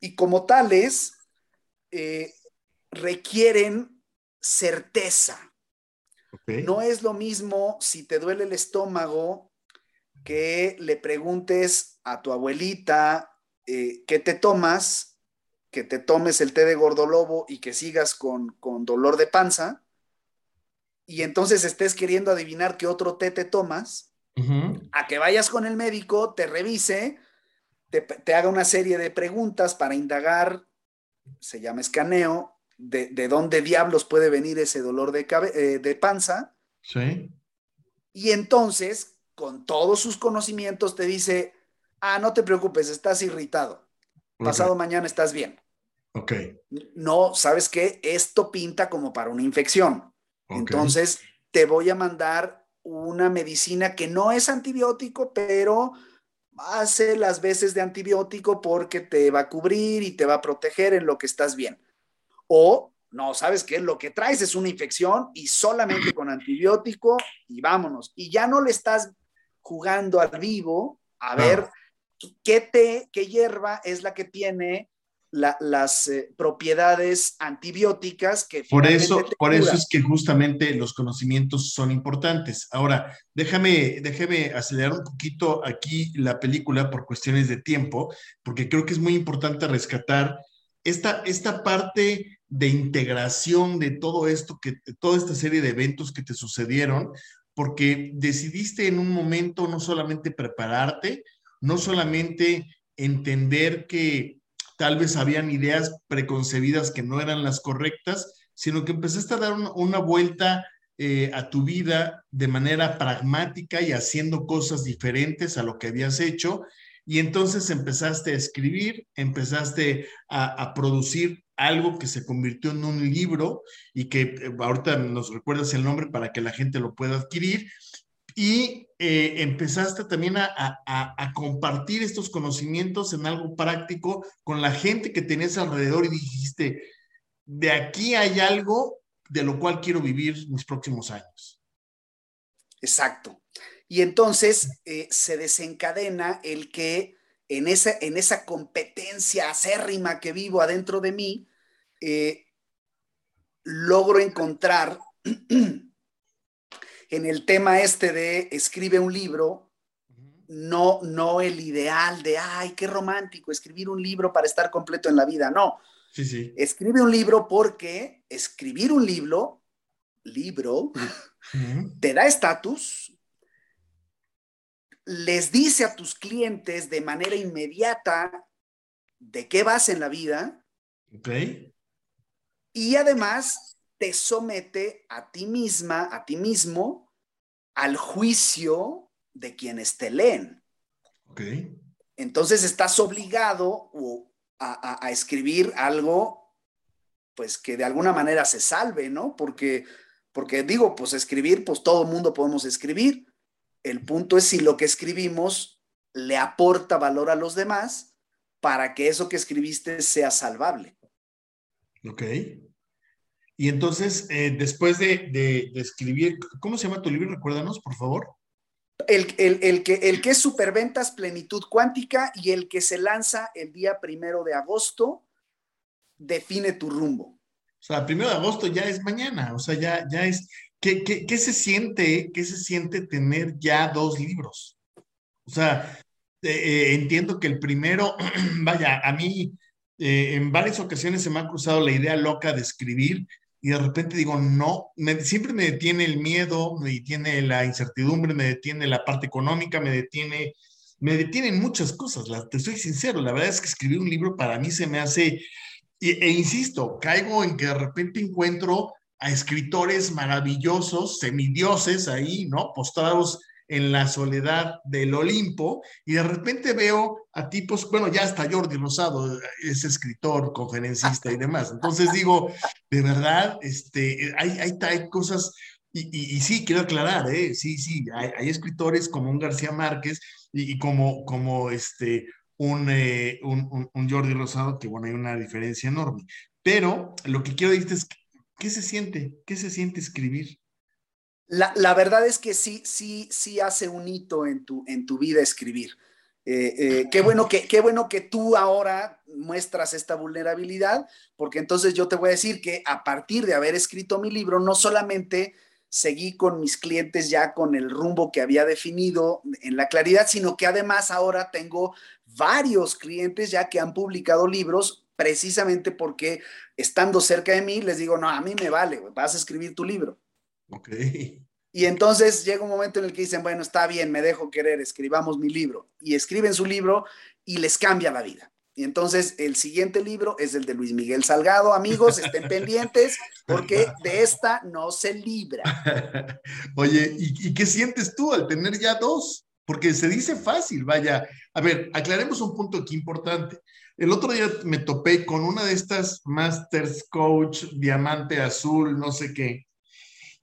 Y como tales, eh, requieren certeza. No es lo mismo si te duele el estómago que le preguntes a tu abuelita, eh, que te tomas, que te tomes el té de gordolobo y que sigas con, dolor de panza, y entonces estés queriendo adivinar qué otro té te tomas, a que vayas con el médico, te revise, te, haga una serie de preguntas para indagar, se llama escaneo, de, dónde diablos puede venir ese dolor de, eh, de panza. Sí. Y entonces, con todos sus conocimientos, te dice, ah, no te preocupes, estás irritado. Pasado mañana estás bien. Ok. No, ¿sabes qué? Esto pinta como para una infección. Entonces, te voy a mandar una medicina que no es antibiótico, pero hace las veces de antibiótico porque te va a cubrir y te va a proteger en lo que estás bien. O, no, ¿sabes qué? Lo que traes es una infección y solamente con antibiótico y vámonos. Y ya no le estás jugando al vivo a ver qué té, qué hierba es la que tiene las eh, propiedades antibióticas que... Por eso, por eso es que justamente los conocimientos son importantes. Ahora, déjame, déjame acelerar un poquito aquí la película por cuestiones de tiempo, porque creo que es muy importante rescatar esta, esta parte de integración de todo esto, que, toda esta serie de eventos que te sucedieron, porque decidiste en un momento no solamente prepararte, no solamente entender que tal vez habían ideas preconcebidas que no eran las correctas, sino que empezaste a dar una, vuelta eh, a tu vida de manera pragmática y haciendo cosas diferentes a lo que habías hecho. Y entonces empezaste a escribir, empezaste a producir algo que se convirtió en un libro y que eh, ahorita nos recuerdas el nombre para que la gente lo pueda adquirir. Y eh, empezaste también a, compartir estos conocimientos en algo práctico con la gente que tenías alrededor y dijiste, de aquí hay algo de lo cual quiero vivir mis próximos años. Exacto. Y entonces eh, se desencadena el que en esa, en esa competencia acérrima que vivo adentro de mí, eh, logro encontrar (clears throat) en el tema este de escribe un libro, no, no el ideal de, ay, qué romántico, escribir un libro para estar completo en la vida, no. Sí, sí. Escribe un libro porque escribir un libro, libro, te da estatus, les dice a tus clientes de manera inmediata de qué vas en la vida. Okay y además te somete a ti misma, a ti mismo, al juicio de quienes te leen. Entonces estás obligado a, a, escribir algo, pues que de alguna manera se salve, ¿no? Porque, porque digo, pues escribir, pues todo el mundo podemos escribir. El punto es si lo que escribimos le aporta valor a los demás para que eso que escribiste sea salvable. Ok. Y entonces, eh, después de, escribir, ¿cómo se llama tu libro? Recuérdanos, por favor. El, que, el que es Superventas Plenitud Cuántica y el que se lanza el día primero de agosto, define tu rumbo. O sea, primero de agosto ya es mañana, o sea, ya, ya es. ¿Qué, qué se siente, qué se siente tener ya dos libros? O sea, eh, eh, entiendo que el primero, (clears throat) vaya, a mí eh, en varias ocasiones se me ha cruzado la idea loca de escribir y de repente digo, no, siempre me detiene el miedo, me detiene la incertidumbre, me detiene la parte económica, me detiene, me detienen muchas cosas, te soy sincero, la verdad es que escribir un libro para mí se me hace, e, insisto, caigo en que de repente encuentro a escritores maravillosos, semidioses ahí, ¿no? Postrados en la soledad del Olimpo y de repente veo a tipos, bueno, ya hasta Jordi Rosado es escritor, conferencista y demás. Entonces digo, de verdad, este, hay, hay, hay cosas, y, sí, quiero aclarar, ¿eh? sí, sí, hay, escritores como un García Márquez y, como, como este, un, eh, un, un, Jordi Rosado, que bueno, hay una diferencia enorme. Pero lo que quiero decirte es, ¿qué se siente? ¿Qué se siente escribir? La, verdad es que sí, sí, sí hace un hito en tu, en tu vida escribir. Eh, eh, qué, bueno que, qué bueno que tú ahora muestras esta vulnerabilidad, porque entonces yo te voy a decir que a partir de haber escrito mi libro, no solamente seguí con mis clientes ya con el rumbo que había definido en la claridad, sino que además ahora tengo varios clientes ya que han publicado libros precisamente porque estando cerca de mí les digo, no, a mí me vale, vas a escribir tu libro. Ok. Y entonces llega un momento en el que dicen, bueno, está bien, me dejo querer, escribamos mi libro. Y escriben su libro y les cambia la vida. Y entonces el siguiente libro es el de Luis Miguel Salgado. Amigos, estén (laughs) pendientes porque de esta no se libra. (laughs) Oye, ¿y, qué sientes tú al tener ya dos? Porque se dice fácil, vaya. A ver, aclaremos un punto aquí importante. El otro día me topé con una de estas Masters Coach, Diamante Azul, no sé qué,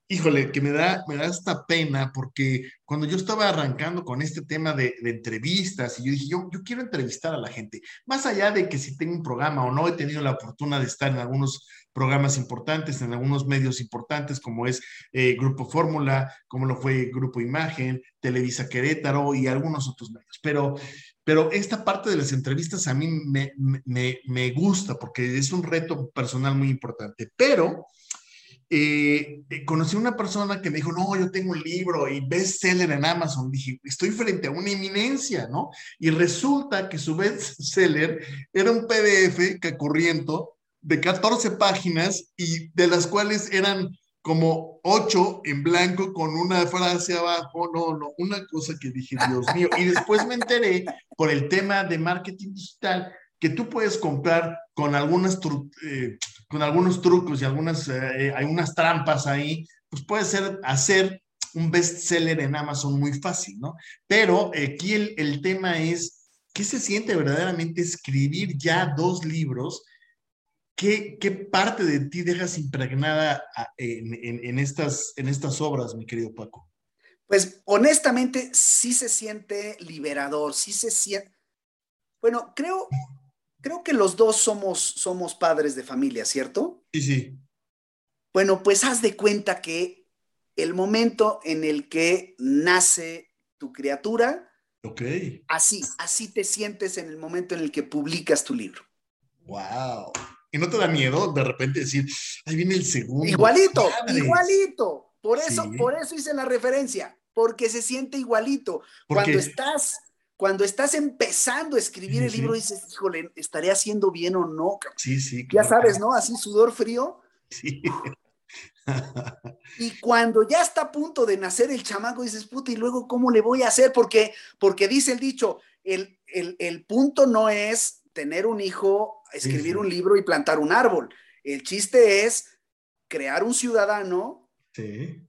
híjole, que me da, me da esta pena porque cuando yo estaba arrancando con este tema de, entrevistas y yo dije, yo, yo quiero entrevistar a la gente, más allá de que si tengo un programa o no, he tenido la fortuna de estar en algunos programas importantes, en algunos medios importantes como es eh, Grupo Fórmula, como lo fue Grupo Imagen, Televisa Querétaro y algunos otros medios. Pero, pero esta parte de las entrevistas a mí me, me, me gusta porque es un reto personal muy importante. Pero eh, eh, conocí a una persona que me dijo, no, yo tengo un libro y bestseller en Amazon. Dije, estoy frente a una eminencia, ¿no? Y resulta que su bestseller era un PDF que corriento de 14 páginas y de las cuales eran como ocho en blanco con una frase abajo, no, no, una cosa que dije, Dios mío. Y después me enteré por el tema de marketing digital que tú puedes comprar con algunas eh, con algunos trucos y algunas, eh, algunas trampas ahí, pues puede ser hacer un bestseller en Amazon muy fácil, ¿no? Pero aquí el, el tema es, ¿qué se siente verdaderamente escribir ya dos libros? ¿Qué, ¿Qué, parte de ti dejas impregnada en, en, en, estas, en estas obras, mi querido Paco? Pues honestamente sí se siente liberador, sí se siente... Bueno, creo, creo que los dos somos, somos padres de familia, ¿cierto? Sí, sí. Bueno, pues haz de cuenta que el momento en el que nace tu criatura, okay. así, así te sientes en el momento en el que publicas tu libro. Wow. ¿Y no te da miedo de repente decir, ahí viene el segundo? Igualito, igualito. Por eso, sí. por eso hice la referencia, porque se siente igualito. Porque... Cuando estás cuando estás empezando a escribir sí, el libro, sí. dices, híjole, ¿estaré haciendo bien o no? Sí, sí. Claro. Ya sabes, ¿no? Así sudor frío. Sí. y cuando ya está a punto de nacer el chamaco, dices, puta, ¿y luego cómo le voy a hacer? Porque, porque dice el dicho, el, el, el punto no es tener un hijo, escribir sí, un libro y plantar un árbol. El chiste es crear un ciudadano. Sí.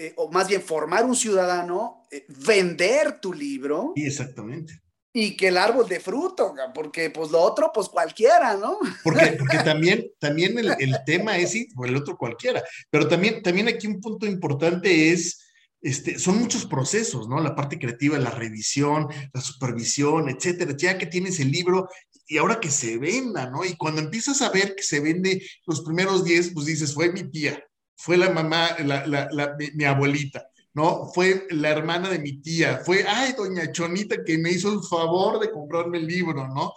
Eh, o más bien formar un ciudadano, eh, vender tu libro. Sí, exactamente. Y que el árbol de fruto, porque pues lo otro, pues cualquiera, ¿no? Porque, (laughs) porque también, también el, el tema es, sí, el otro cualquiera, pero también, también aquí un punto importante es, este, son muchos procesos, ¿no? La parte creativa, la revisión, la supervisión, etcétera. Ya que tienes el libro y ahora que se venda, ¿no? Y cuando empiezas a ver que se vende los primeros 10, pues dices, fue mi tía, fue la mamá, la, la, mi, abuelita, ¿no? Fue la hermana de mi tía, fue, ay, doña Chonita que me hizo el favor de comprarme el libro, ¿no?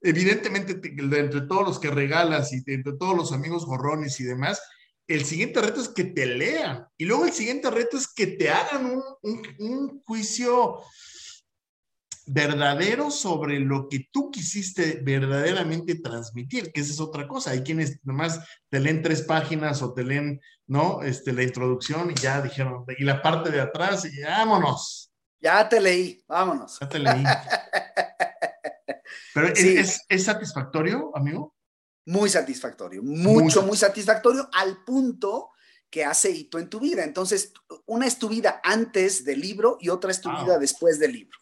Evidentemente, entre todos los que regalas y entre todos los amigos gorrones y demás, el siguiente reto es que te lean. Y luego el siguiente reto es que te hagan un, un, un juicio verdadero sobre lo que tú quisiste verdaderamente transmitir, que esa es otra cosa. Hay quienes nomás te leen tres páginas o te leen, ¿no? Este, la introducción y ya dijeron, y la parte de atrás, y vámonos. Ya te leí, vámonos. Ya te leí. (laughs) Pero sí. ¿es, ¿es, satisfactorio, amigo? Muy satisfactorio, mucho, muy, muy satisfactorio al punto que hace hito en tu vida. Entonces, una es tu vida antes del libro y otra es tu wow. vida después del libro.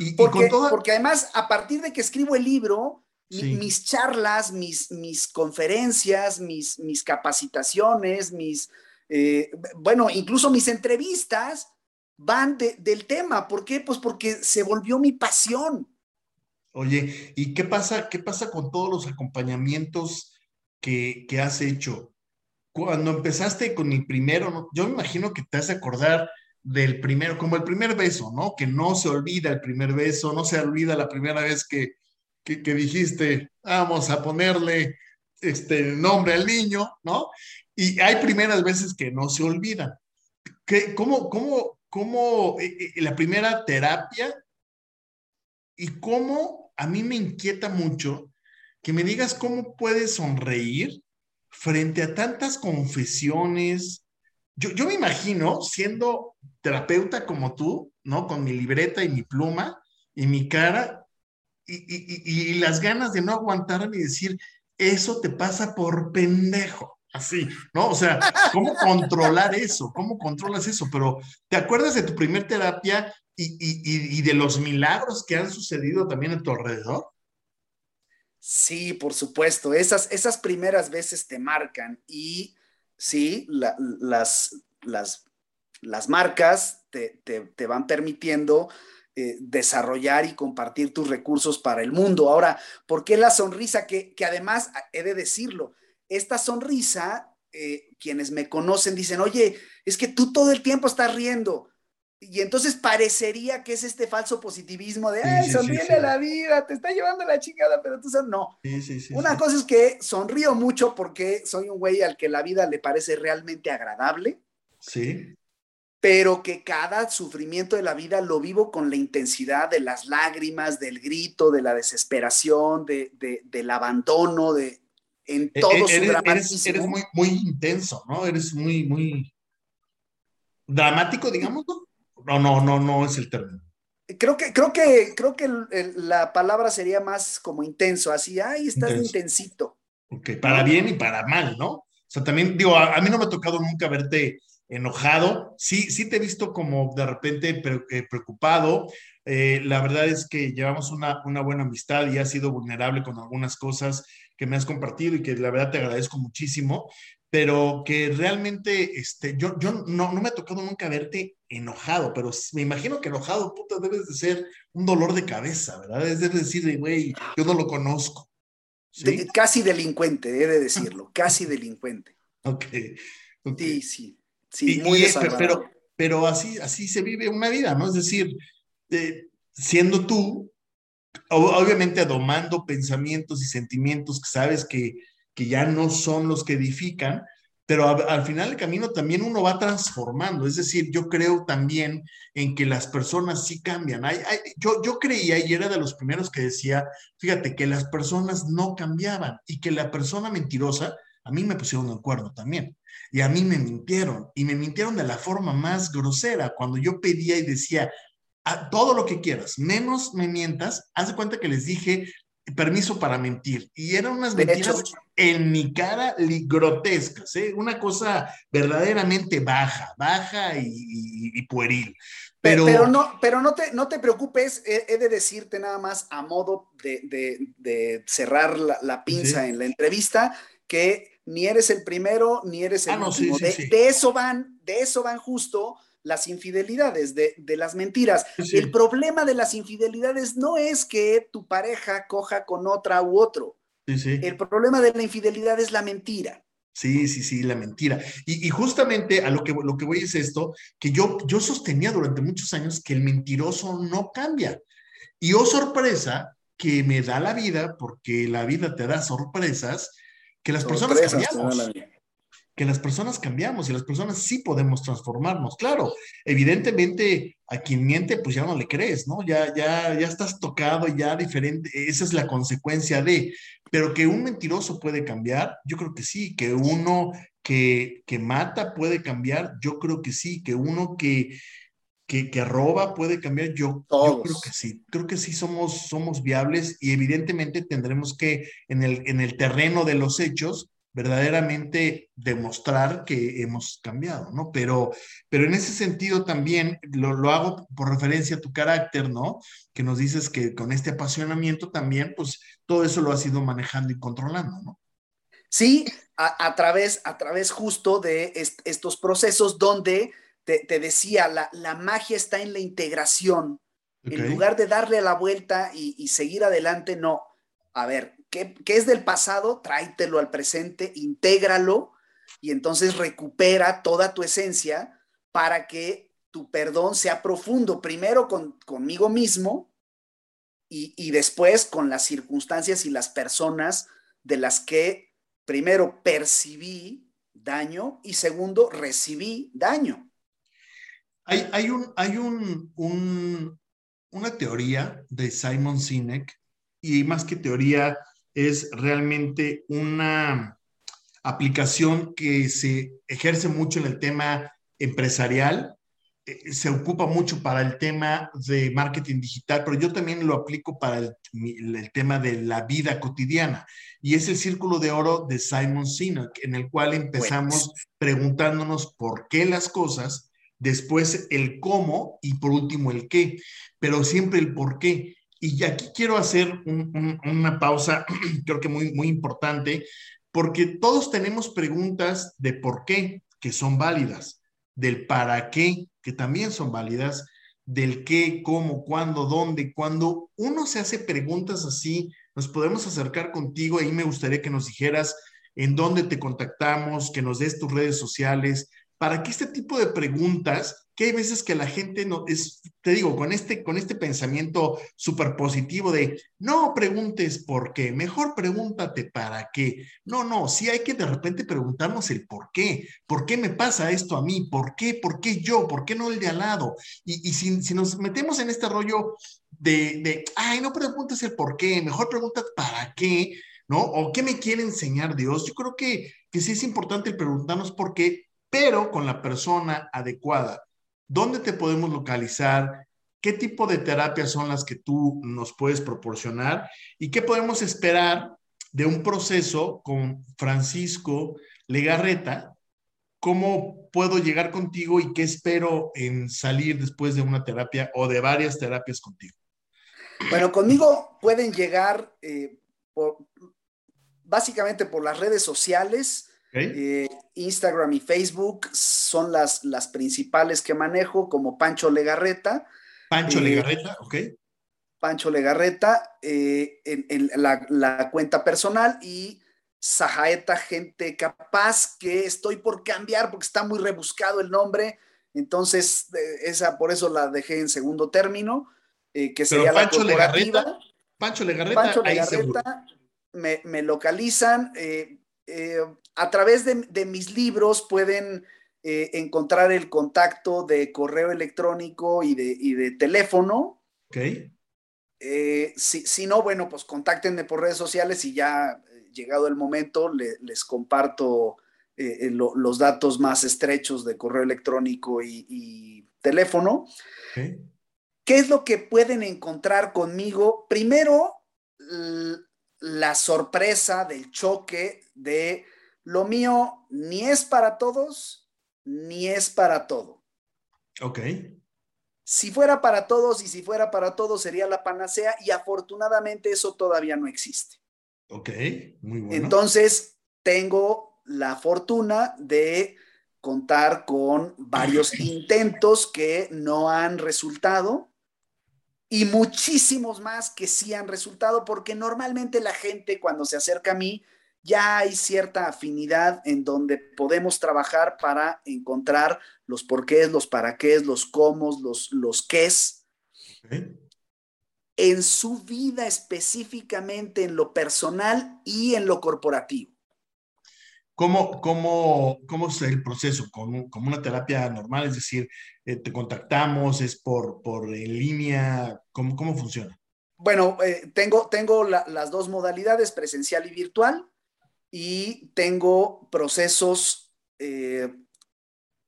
Y, porque, y toda... porque, además, a partir de que escribo el libro, sí. mis charlas, mis, mis conferencias, mis, mis capacitaciones, mis, eh, bueno, incluso mis entrevistas van de, del tema. ¿Por qué? Pues porque se volvió mi pasión. Oye, ¿y qué pasa, qué pasa con todos los acompañamientos que, que has hecho? Cuando empezaste con el primero, yo me imagino que te has de acordar del primero, como el primer beso, ¿no? Que no se olvida el primer beso, no se olvida la primera vez que, que, dijiste, vamos a ponerle este nombre al niño, ¿no? Y hay primeras veces que no se olvidan. ¿Qué, ¿Cómo, cómo, cómo eh, eh, la primera terapia y cómo a mí me inquieta mucho que me digas cómo puedes sonreír frente a tantas confesiones, yo, yo, me imagino siendo terapeuta como tú, ¿no? Con mi libreta y mi pluma y mi cara y, y, y, y, las ganas de no aguantarme y decir, eso te pasa por pendejo. Así, ¿no? O sea, ¿cómo (laughs) controlar eso? ¿Cómo controlas eso? Pero, ¿te acuerdas de tu primer terapia y, de los milagros que han sucedido también a tu alrededor? Sí, por supuesto. Esas, esas primeras veces te marcan y sí, la, las, las, las, marcas te, te, te van permitiendo eh, desarrollar y compartir tus recursos para el mundo. Ahora, ¿por qué la sonrisa? Que, que además, he de decirlo, esta sonrisa, eh, quienes me conocen dicen, oye, es que tú todo el tiempo estás riendo. Y entonces parecería que es este falso positivismo de, ay, sonríe a la vida, te está llevando la chingada, pero tú sabes, no. Una cosa es que sonrío mucho porque soy un güey al que la vida le parece realmente agradable. Sí. Pero que cada sufrimiento de la vida lo vivo con la intensidad de las lágrimas, del grito, de la desesperación, de, del abandono, de en e, todo e, su eres, eres, muy, muy intenso, ¿no? Eres muy, muy dramático, digamos, ¿no? No, no, no, no es el término. Creo que, creo que, creo que la palabra sería más como intenso, así, ay, estás intensito. Ok, para bien y para mal, ¿no? O sea, también digo, a, mí no me ha tocado nunca verte enojado, sí, sí te he visto como de repente eh, preocupado. Eh, la verdad es que llevamos una, una buena amistad y has sido vulnerable con algunas cosas que me has compartido y que la verdad te agradezco muchísimo pero que realmente este, yo, yo no, no me ha tocado nunca verte enojado, pero me imagino que enojado, puta, debes de ser un dolor de cabeza, ¿verdad? Es decir, güey, yo no lo conozco. casi delincuente, he de decirlo, casi delincuente. Ok. Sí, sí, sí, muy pero, pero así, así se vive una vida, ¿no? Es decir, siendo tú, obviamente domando pensamientos y sentimientos que sabes que que ya no son los que edifican, pero al final del camino también uno va transformando. Es decir, yo creo también en que las personas sí cambian. yo, yo creía y era de los primeros que decía, fíjate, que las personas no cambiaban y que la persona mentirosa, a mí me pusieron el cuerno también. Y a mí me mintieron y me mintieron de la forma más grosera. Cuando yo pedía y decía, todo lo que quieras, menos me mientas, haz de cuenta que les dije, permiso para mentir. Y eran unas mentiras en mi cara grotescas, ¿eh? una cosa verdaderamente baja, baja y, pueril. Pero, pero, no, pero no, te, no te preocupes, he, de decirte nada más a modo de, cerrar la, pinza en la entrevista, que ni eres el primero ni eres el ah, último. de, eso van, de eso van justo las infidelidades, de, las mentiras. El problema de las infidelidades no es que tu pareja coja con otra u otro. El problema de la infidelidad es la mentira. Sí, sí, sí, la mentira. Y, justamente a lo que, lo que voy es esto, que yo, yo sostenía durante muchos años que el mentiroso no cambia. Y oh sorpresa, que me da la vida, porque la vida te da sorpresas, que las personas cambiamos que las personas cambiamos y las personas sí podemos transformarnos. Claro, evidentemente a quien miente, pues ya no le crees, ¿no? Ya, ya, ya estás tocado, ya diferente, esa es la consecuencia de, pero que un mentiroso puede cambiar, yo creo que sí, que uno que, que mata puede cambiar, yo creo que sí, que uno que, que, que roba puede cambiar, yo, yo, creo que sí, creo que sí somos, somos viables y evidentemente tendremos que en el, en el terreno de los hechos, verdaderamente demostrar que hemos cambiado, ¿no? Pero, pero en ese sentido también lo, hago por referencia a tu carácter, ¿no? Que nos dices que con este apasionamiento también, pues todo eso lo has ido manejando y controlando, ¿no? Sí, a, través, a través justo de estos procesos donde te, decía, la, la, magia está en la integración. En lugar de darle la vuelta y, y seguir adelante, no. A ver, ¿Qué, es del pasado? Tráetelo al presente, intégralo y entonces recupera toda tu esencia para que tu perdón sea profundo, primero con, conmigo mismo y, y después con las circunstancias y las personas de las que primero percibí daño y segundo recibí daño. Hay, hay, un, hay un, un, una teoría de Simon Sinek y más que teoría es realmente una aplicación que se ejerce mucho en el tema empresarial, eh, se ocupa mucho para el tema de marketing digital, pero yo también lo aplico para el, tema de la vida cotidiana. Y es el círculo de oro de Simon Sinek, en el cual empezamos preguntándonos por qué las cosas, después el cómo y por último el qué, pero siempre el por qué. Y aquí quiero hacer una pausa, (clears throat) creo que muy, muy importante, porque todos tenemos preguntas de por qué, que son válidas, del para qué, que también son válidas, del qué, cómo, cuándo, dónde. Cuando uno se hace preguntas así, nos podemos acercar contigo. Ahí me gustaría que nos dijeras en dónde te contactamos, que nos des tus redes sociales, para que este tipo de preguntas que hay veces que la gente no es, te digo, con este, con este pensamiento súper positivo de no preguntes por qué, mejor pregúntate para qué. No, no, sí hay que de repente preguntarnos el por qué, por qué me pasa esto a mí, por qué, por qué yo, por qué no el de al lado. Y, y si, si, nos metemos en este rollo de, de, ay, no preguntes el por qué, mejor preguntas para qué, ¿no? O qué me quiere enseñar Dios. Yo creo que, que sí es importante preguntarnos por qué, pero con la persona adecuada ¿Dónde te podemos localizar? ¿Qué tipo de terapias son las que tú nos puedes proporcionar? ¿Y qué podemos esperar de un proceso con Francisco Legarreta? ¿Cómo puedo llegar contigo y qué espero en salir después de una terapia o de varias terapias contigo? Bueno, conmigo pueden llegar eh, básicamente por las redes sociales. Eh, Instagram y Facebook son las, las principales que manejo, como Pancho Legarreta. Pancho eh, Legarreta, ok. Pancho Legarreta eh, en, la, cuenta personal y Sajaeta Gente Capaz, que estoy por cambiar porque está muy rebuscado el nombre. Entonces, esa por eso la dejé en segundo término, que sería Pancho la Legarreta, Pancho Legarreta, Pancho Legarreta me, me, localizan. Eh, a través de, mis libros pueden eh, encontrar el contacto de correo electrónico y de, teléfono. Ok. Eh, si, no, bueno, pues contáctenme por redes sociales y ya llegado el momento les comparto los datos más estrechos de correo electrónico y, teléfono. ¿Qué es lo que pueden encontrar conmigo? Primero, la sorpresa del choque de lo mío ni es para todos, ni es para todo. Ok. Si fuera para todos y si fuera para todos sería la panacea y afortunadamente eso todavía no existe. Ok, muy bueno. Entonces, tengo la fortuna de contar con varios (clears throat) intentos que no han resultado y muchísimos más que sí han resultado, porque normalmente la gente cuando se acerca a mí ya hay cierta afinidad en donde podemos trabajar para encontrar los porqués, los para qué, los cómo, los, los qués. En su vida específicamente en lo personal y en lo corporativo. ¿Cómo, cómo, cómo es el proceso? ¿Como, como una terapia normal? Es decir, eh, ¿te contactamos? ¿Es por, por en línea? ¿Cómo, cómo funciona? Bueno, eh, tengo, tengo las dos modalidades, presencial y virtual y tengo procesos eh,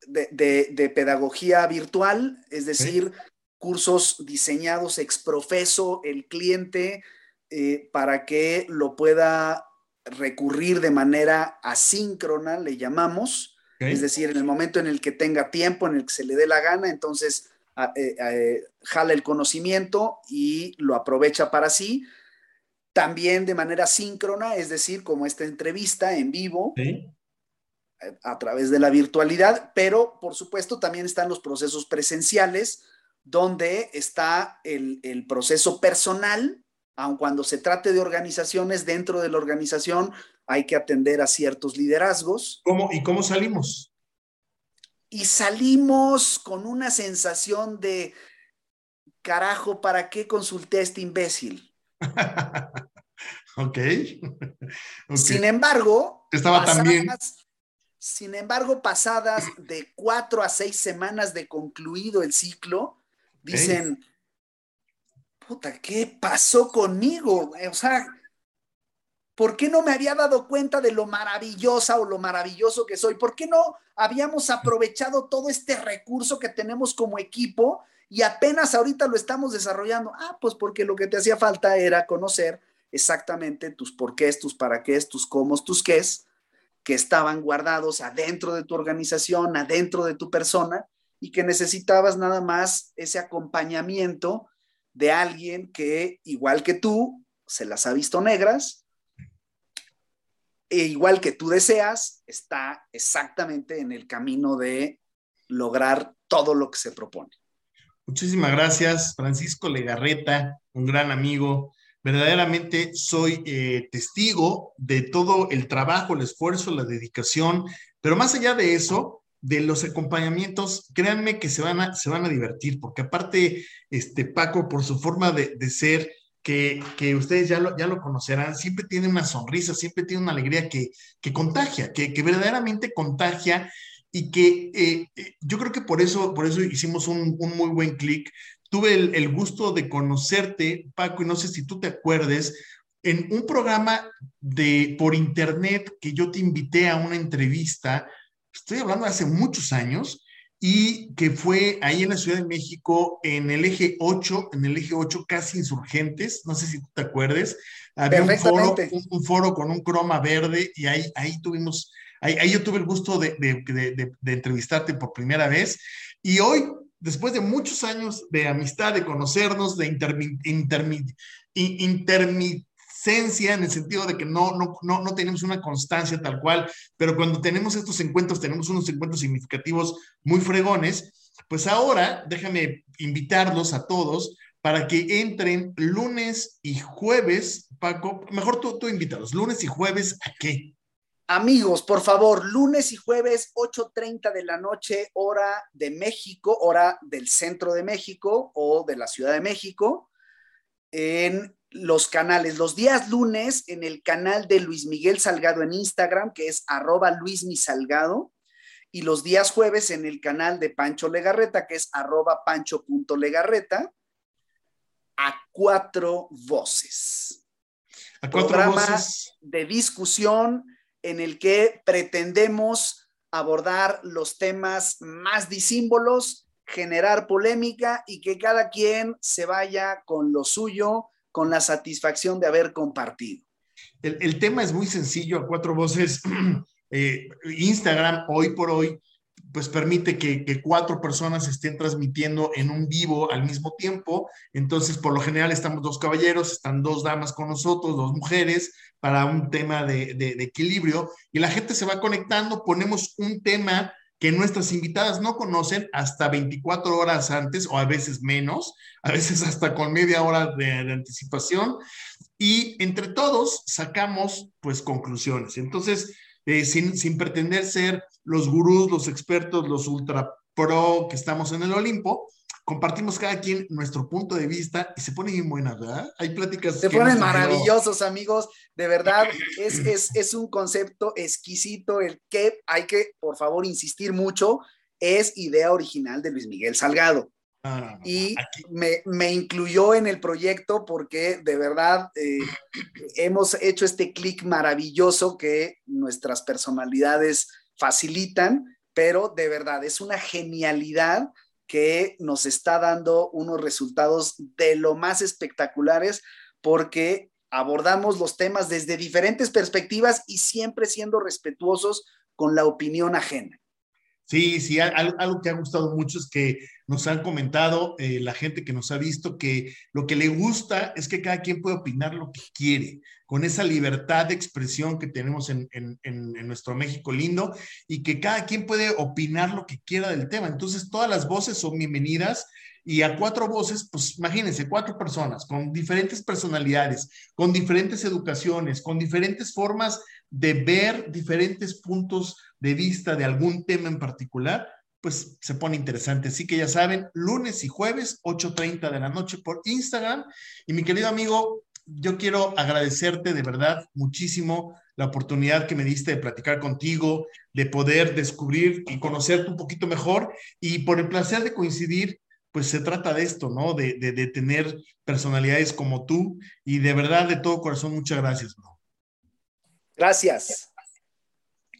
de, pedagogía virtual, es decir, cursos diseñados ex profeso el cliente eh, para que lo pueda recurrir de manera asíncrona, le llamamos, es decir, en el momento en el que tenga tiempo, en el que se le dé la gana, entonces eh, jala el conocimiento y lo aprovecha para sí. También de manera síncrona, es decir, como esta entrevista en vivo a través de la virtualidad, pero por supuesto también están los procesos presenciales, donde está el, proceso personal, aun cuando se trate de organizaciones, dentro de la organización hay que atender a ciertos liderazgos. ¿Cómo, ¿Y cómo salimos? Y salimos con una sensación de, carajo, ¿para qué consulté a este imbécil? (laughs) (laughs) okay. Sin embargo, estaba también. Sin embargo, pasadas de cuatro a seis semanas de concluido el ciclo, dicen, puta, ¿qué pasó conmigo? O sea, ¿por qué no me había dado cuenta de lo maravillosa o lo maravilloso que soy? ¿Por qué no habíamos aprovechado todo este recurso que tenemos como equipo y apenas ahorita lo estamos desarrollando. Ah, pues porque lo que te hacía falta era conocer exactamente tus porqués, tus para qué, tus cómo, tus qués, que estaban guardados adentro de tu organización, adentro de tu persona, y que necesitabas nada más ese acompañamiento de alguien que, igual que tú, se las ha visto negras, e igual que tú deseas, está exactamente en el camino de lograr todo lo que se propone. Muchísimas gracias, Francisco Legarreta, un gran amigo. Verdaderamente soy eh, testigo de todo el trabajo, el esfuerzo, la dedicación, pero más allá de eso, de los acompañamientos, créanme que se van a, se van a divertir, porque aparte, este, Paco, por su forma de, ser, que, que, ustedes ya lo, ya lo conocerán, siempre tiene una sonrisa, siempre tiene una alegría que, que contagia, que, que verdaderamente contagia y que eh, eh, yo creo que por eso, por eso hicimos un, un muy buen clic. Tuve el, el, gusto de conocerte, Paco, y no sé si tú te acuerdes, en un programa de por internet que yo te invité a una entrevista, estoy hablando de hace muchos años, y que fue ahí en la Ciudad de México, en el eje 8, en el eje 8 casi insurgentes, no sé si tú te acuerdes, había un foro, un, foro, con un croma verde y ahí, ahí tuvimos, ahí, ahí yo tuve el gusto de, de, de, de, entrevistarte por primera vez y hoy, después de muchos años de amistad, de conocernos, de intermi, intermi, intermi en el sentido de que no, no, no, no tenemos una constancia tal cual, pero cuando tenemos estos encuentros, tenemos unos encuentros significativos muy fregones, pues ahora déjame invitarlos a todos para que entren lunes y jueves, Paco, mejor tú, tú invítalos, lunes y jueves, ¿a qué? Amigos, por favor, lunes y jueves, 8.30 de la noche, hora de México, hora del centro de México o de la Ciudad de México, en los canales, los días lunes en el canal de Luis Miguel Salgado en Instagram, que es arroba Luis Salgado, y los días jueves en el canal de Pancho Legarreta, que es arroba pancho.legarreta, a cuatro voces. A cuatro Programa voces. de discusión en el que pretendemos abordar los temas más disímbolos, generar polémica y que cada quien se vaya con lo suyo con la satisfacción de haber compartido. El, tema es muy sencillo, a cuatro voces. (clears throat) Eh, Instagram hoy por hoy pues permite que, cuatro personas estén transmitiendo en un vivo al mismo tiempo. Entonces, por lo general estamos dos caballeros, están dos damas con nosotros, dos mujeres, para un tema de equilibrio. Y la gente se va conectando, ponemos un tema que nuestras invitadas no conocen hasta 24 horas antes o a veces menos, a veces hasta con media hora de, anticipación y entre todos sacamos pues conclusiones. Entonces, eh, sin, sin pretender ser los gurús, los expertos, los ultra pro que estamos en el Olimpo, compartimos cada quien nuestro punto de vista y se pone bien buena, ¿verdad? Hay pláticas. Se ponen maravillosos, amigos. De verdad, es, es, es, un concepto exquisito el que hay que, por favor, insistir mucho. Es idea original de Luis Miguel Salgado. Ah, y me, me, incluyó en el proyecto porque de verdad eh, hemos hecho este clic maravilloso que nuestras personalidades facilitan, pero de verdad es una genialidad que nos está dando unos resultados de lo más espectaculares porque abordamos los temas desde diferentes perspectivas y siempre siendo respetuosos con la opinión ajena. Sí, sí, algo, que ha gustado mucho es que nos han comentado eh, la gente que nos ha visto que lo que le gusta es que cada quien puede opinar lo que quiere, con esa libertad de expresión que tenemos en, nuestro México lindo y que cada quien puede opinar lo que quiera del tema. Entonces, todas las voces son bienvenidas y a cuatro voces, pues imagínense, cuatro personas con diferentes personalidades, con diferentes educaciones, con diferentes formas de ver diferentes puntos de vista de algún tema en particular, pues se pone interesante. Así que ya saben, lunes y jueves, 8.30 de la noche por Instagram. Y mi querido amigo, yo quiero agradecerte de verdad muchísimo la oportunidad que me diste de platicar contigo, de poder descubrir y conocerte un poquito mejor y por el placer de coincidir, pues se trata de esto, ¿no? De, de, tener personalidades como tú y de verdad, de todo corazón, muchas gracias, bro. Gracias.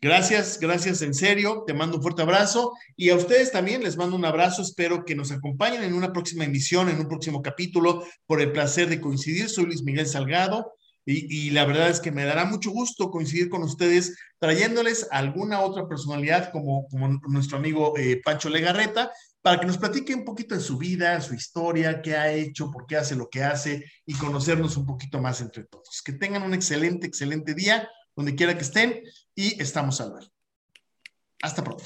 Gracias, gracias en serio. Te mando un fuerte abrazo y a ustedes también les mando un abrazo. Espero que nos acompañen en una próxima emisión, en un próximo capítulo, por el placer de coincidir. Soy Luis Miguel Salgado y, la verdad es que me dará mucho gusto coincidir con ustedes trayéndoles alguna otra personalidad como, nuestro amigo eh, Pancho Legarreta para que nos platique un poquito de su vida, su historia, qué ha hecho, por qué hace lo que hace y conocernos un poquito más entre todos. Que tengan un excelente, excelente día donde quiera que estén y estamos al ver. Hasta pronto.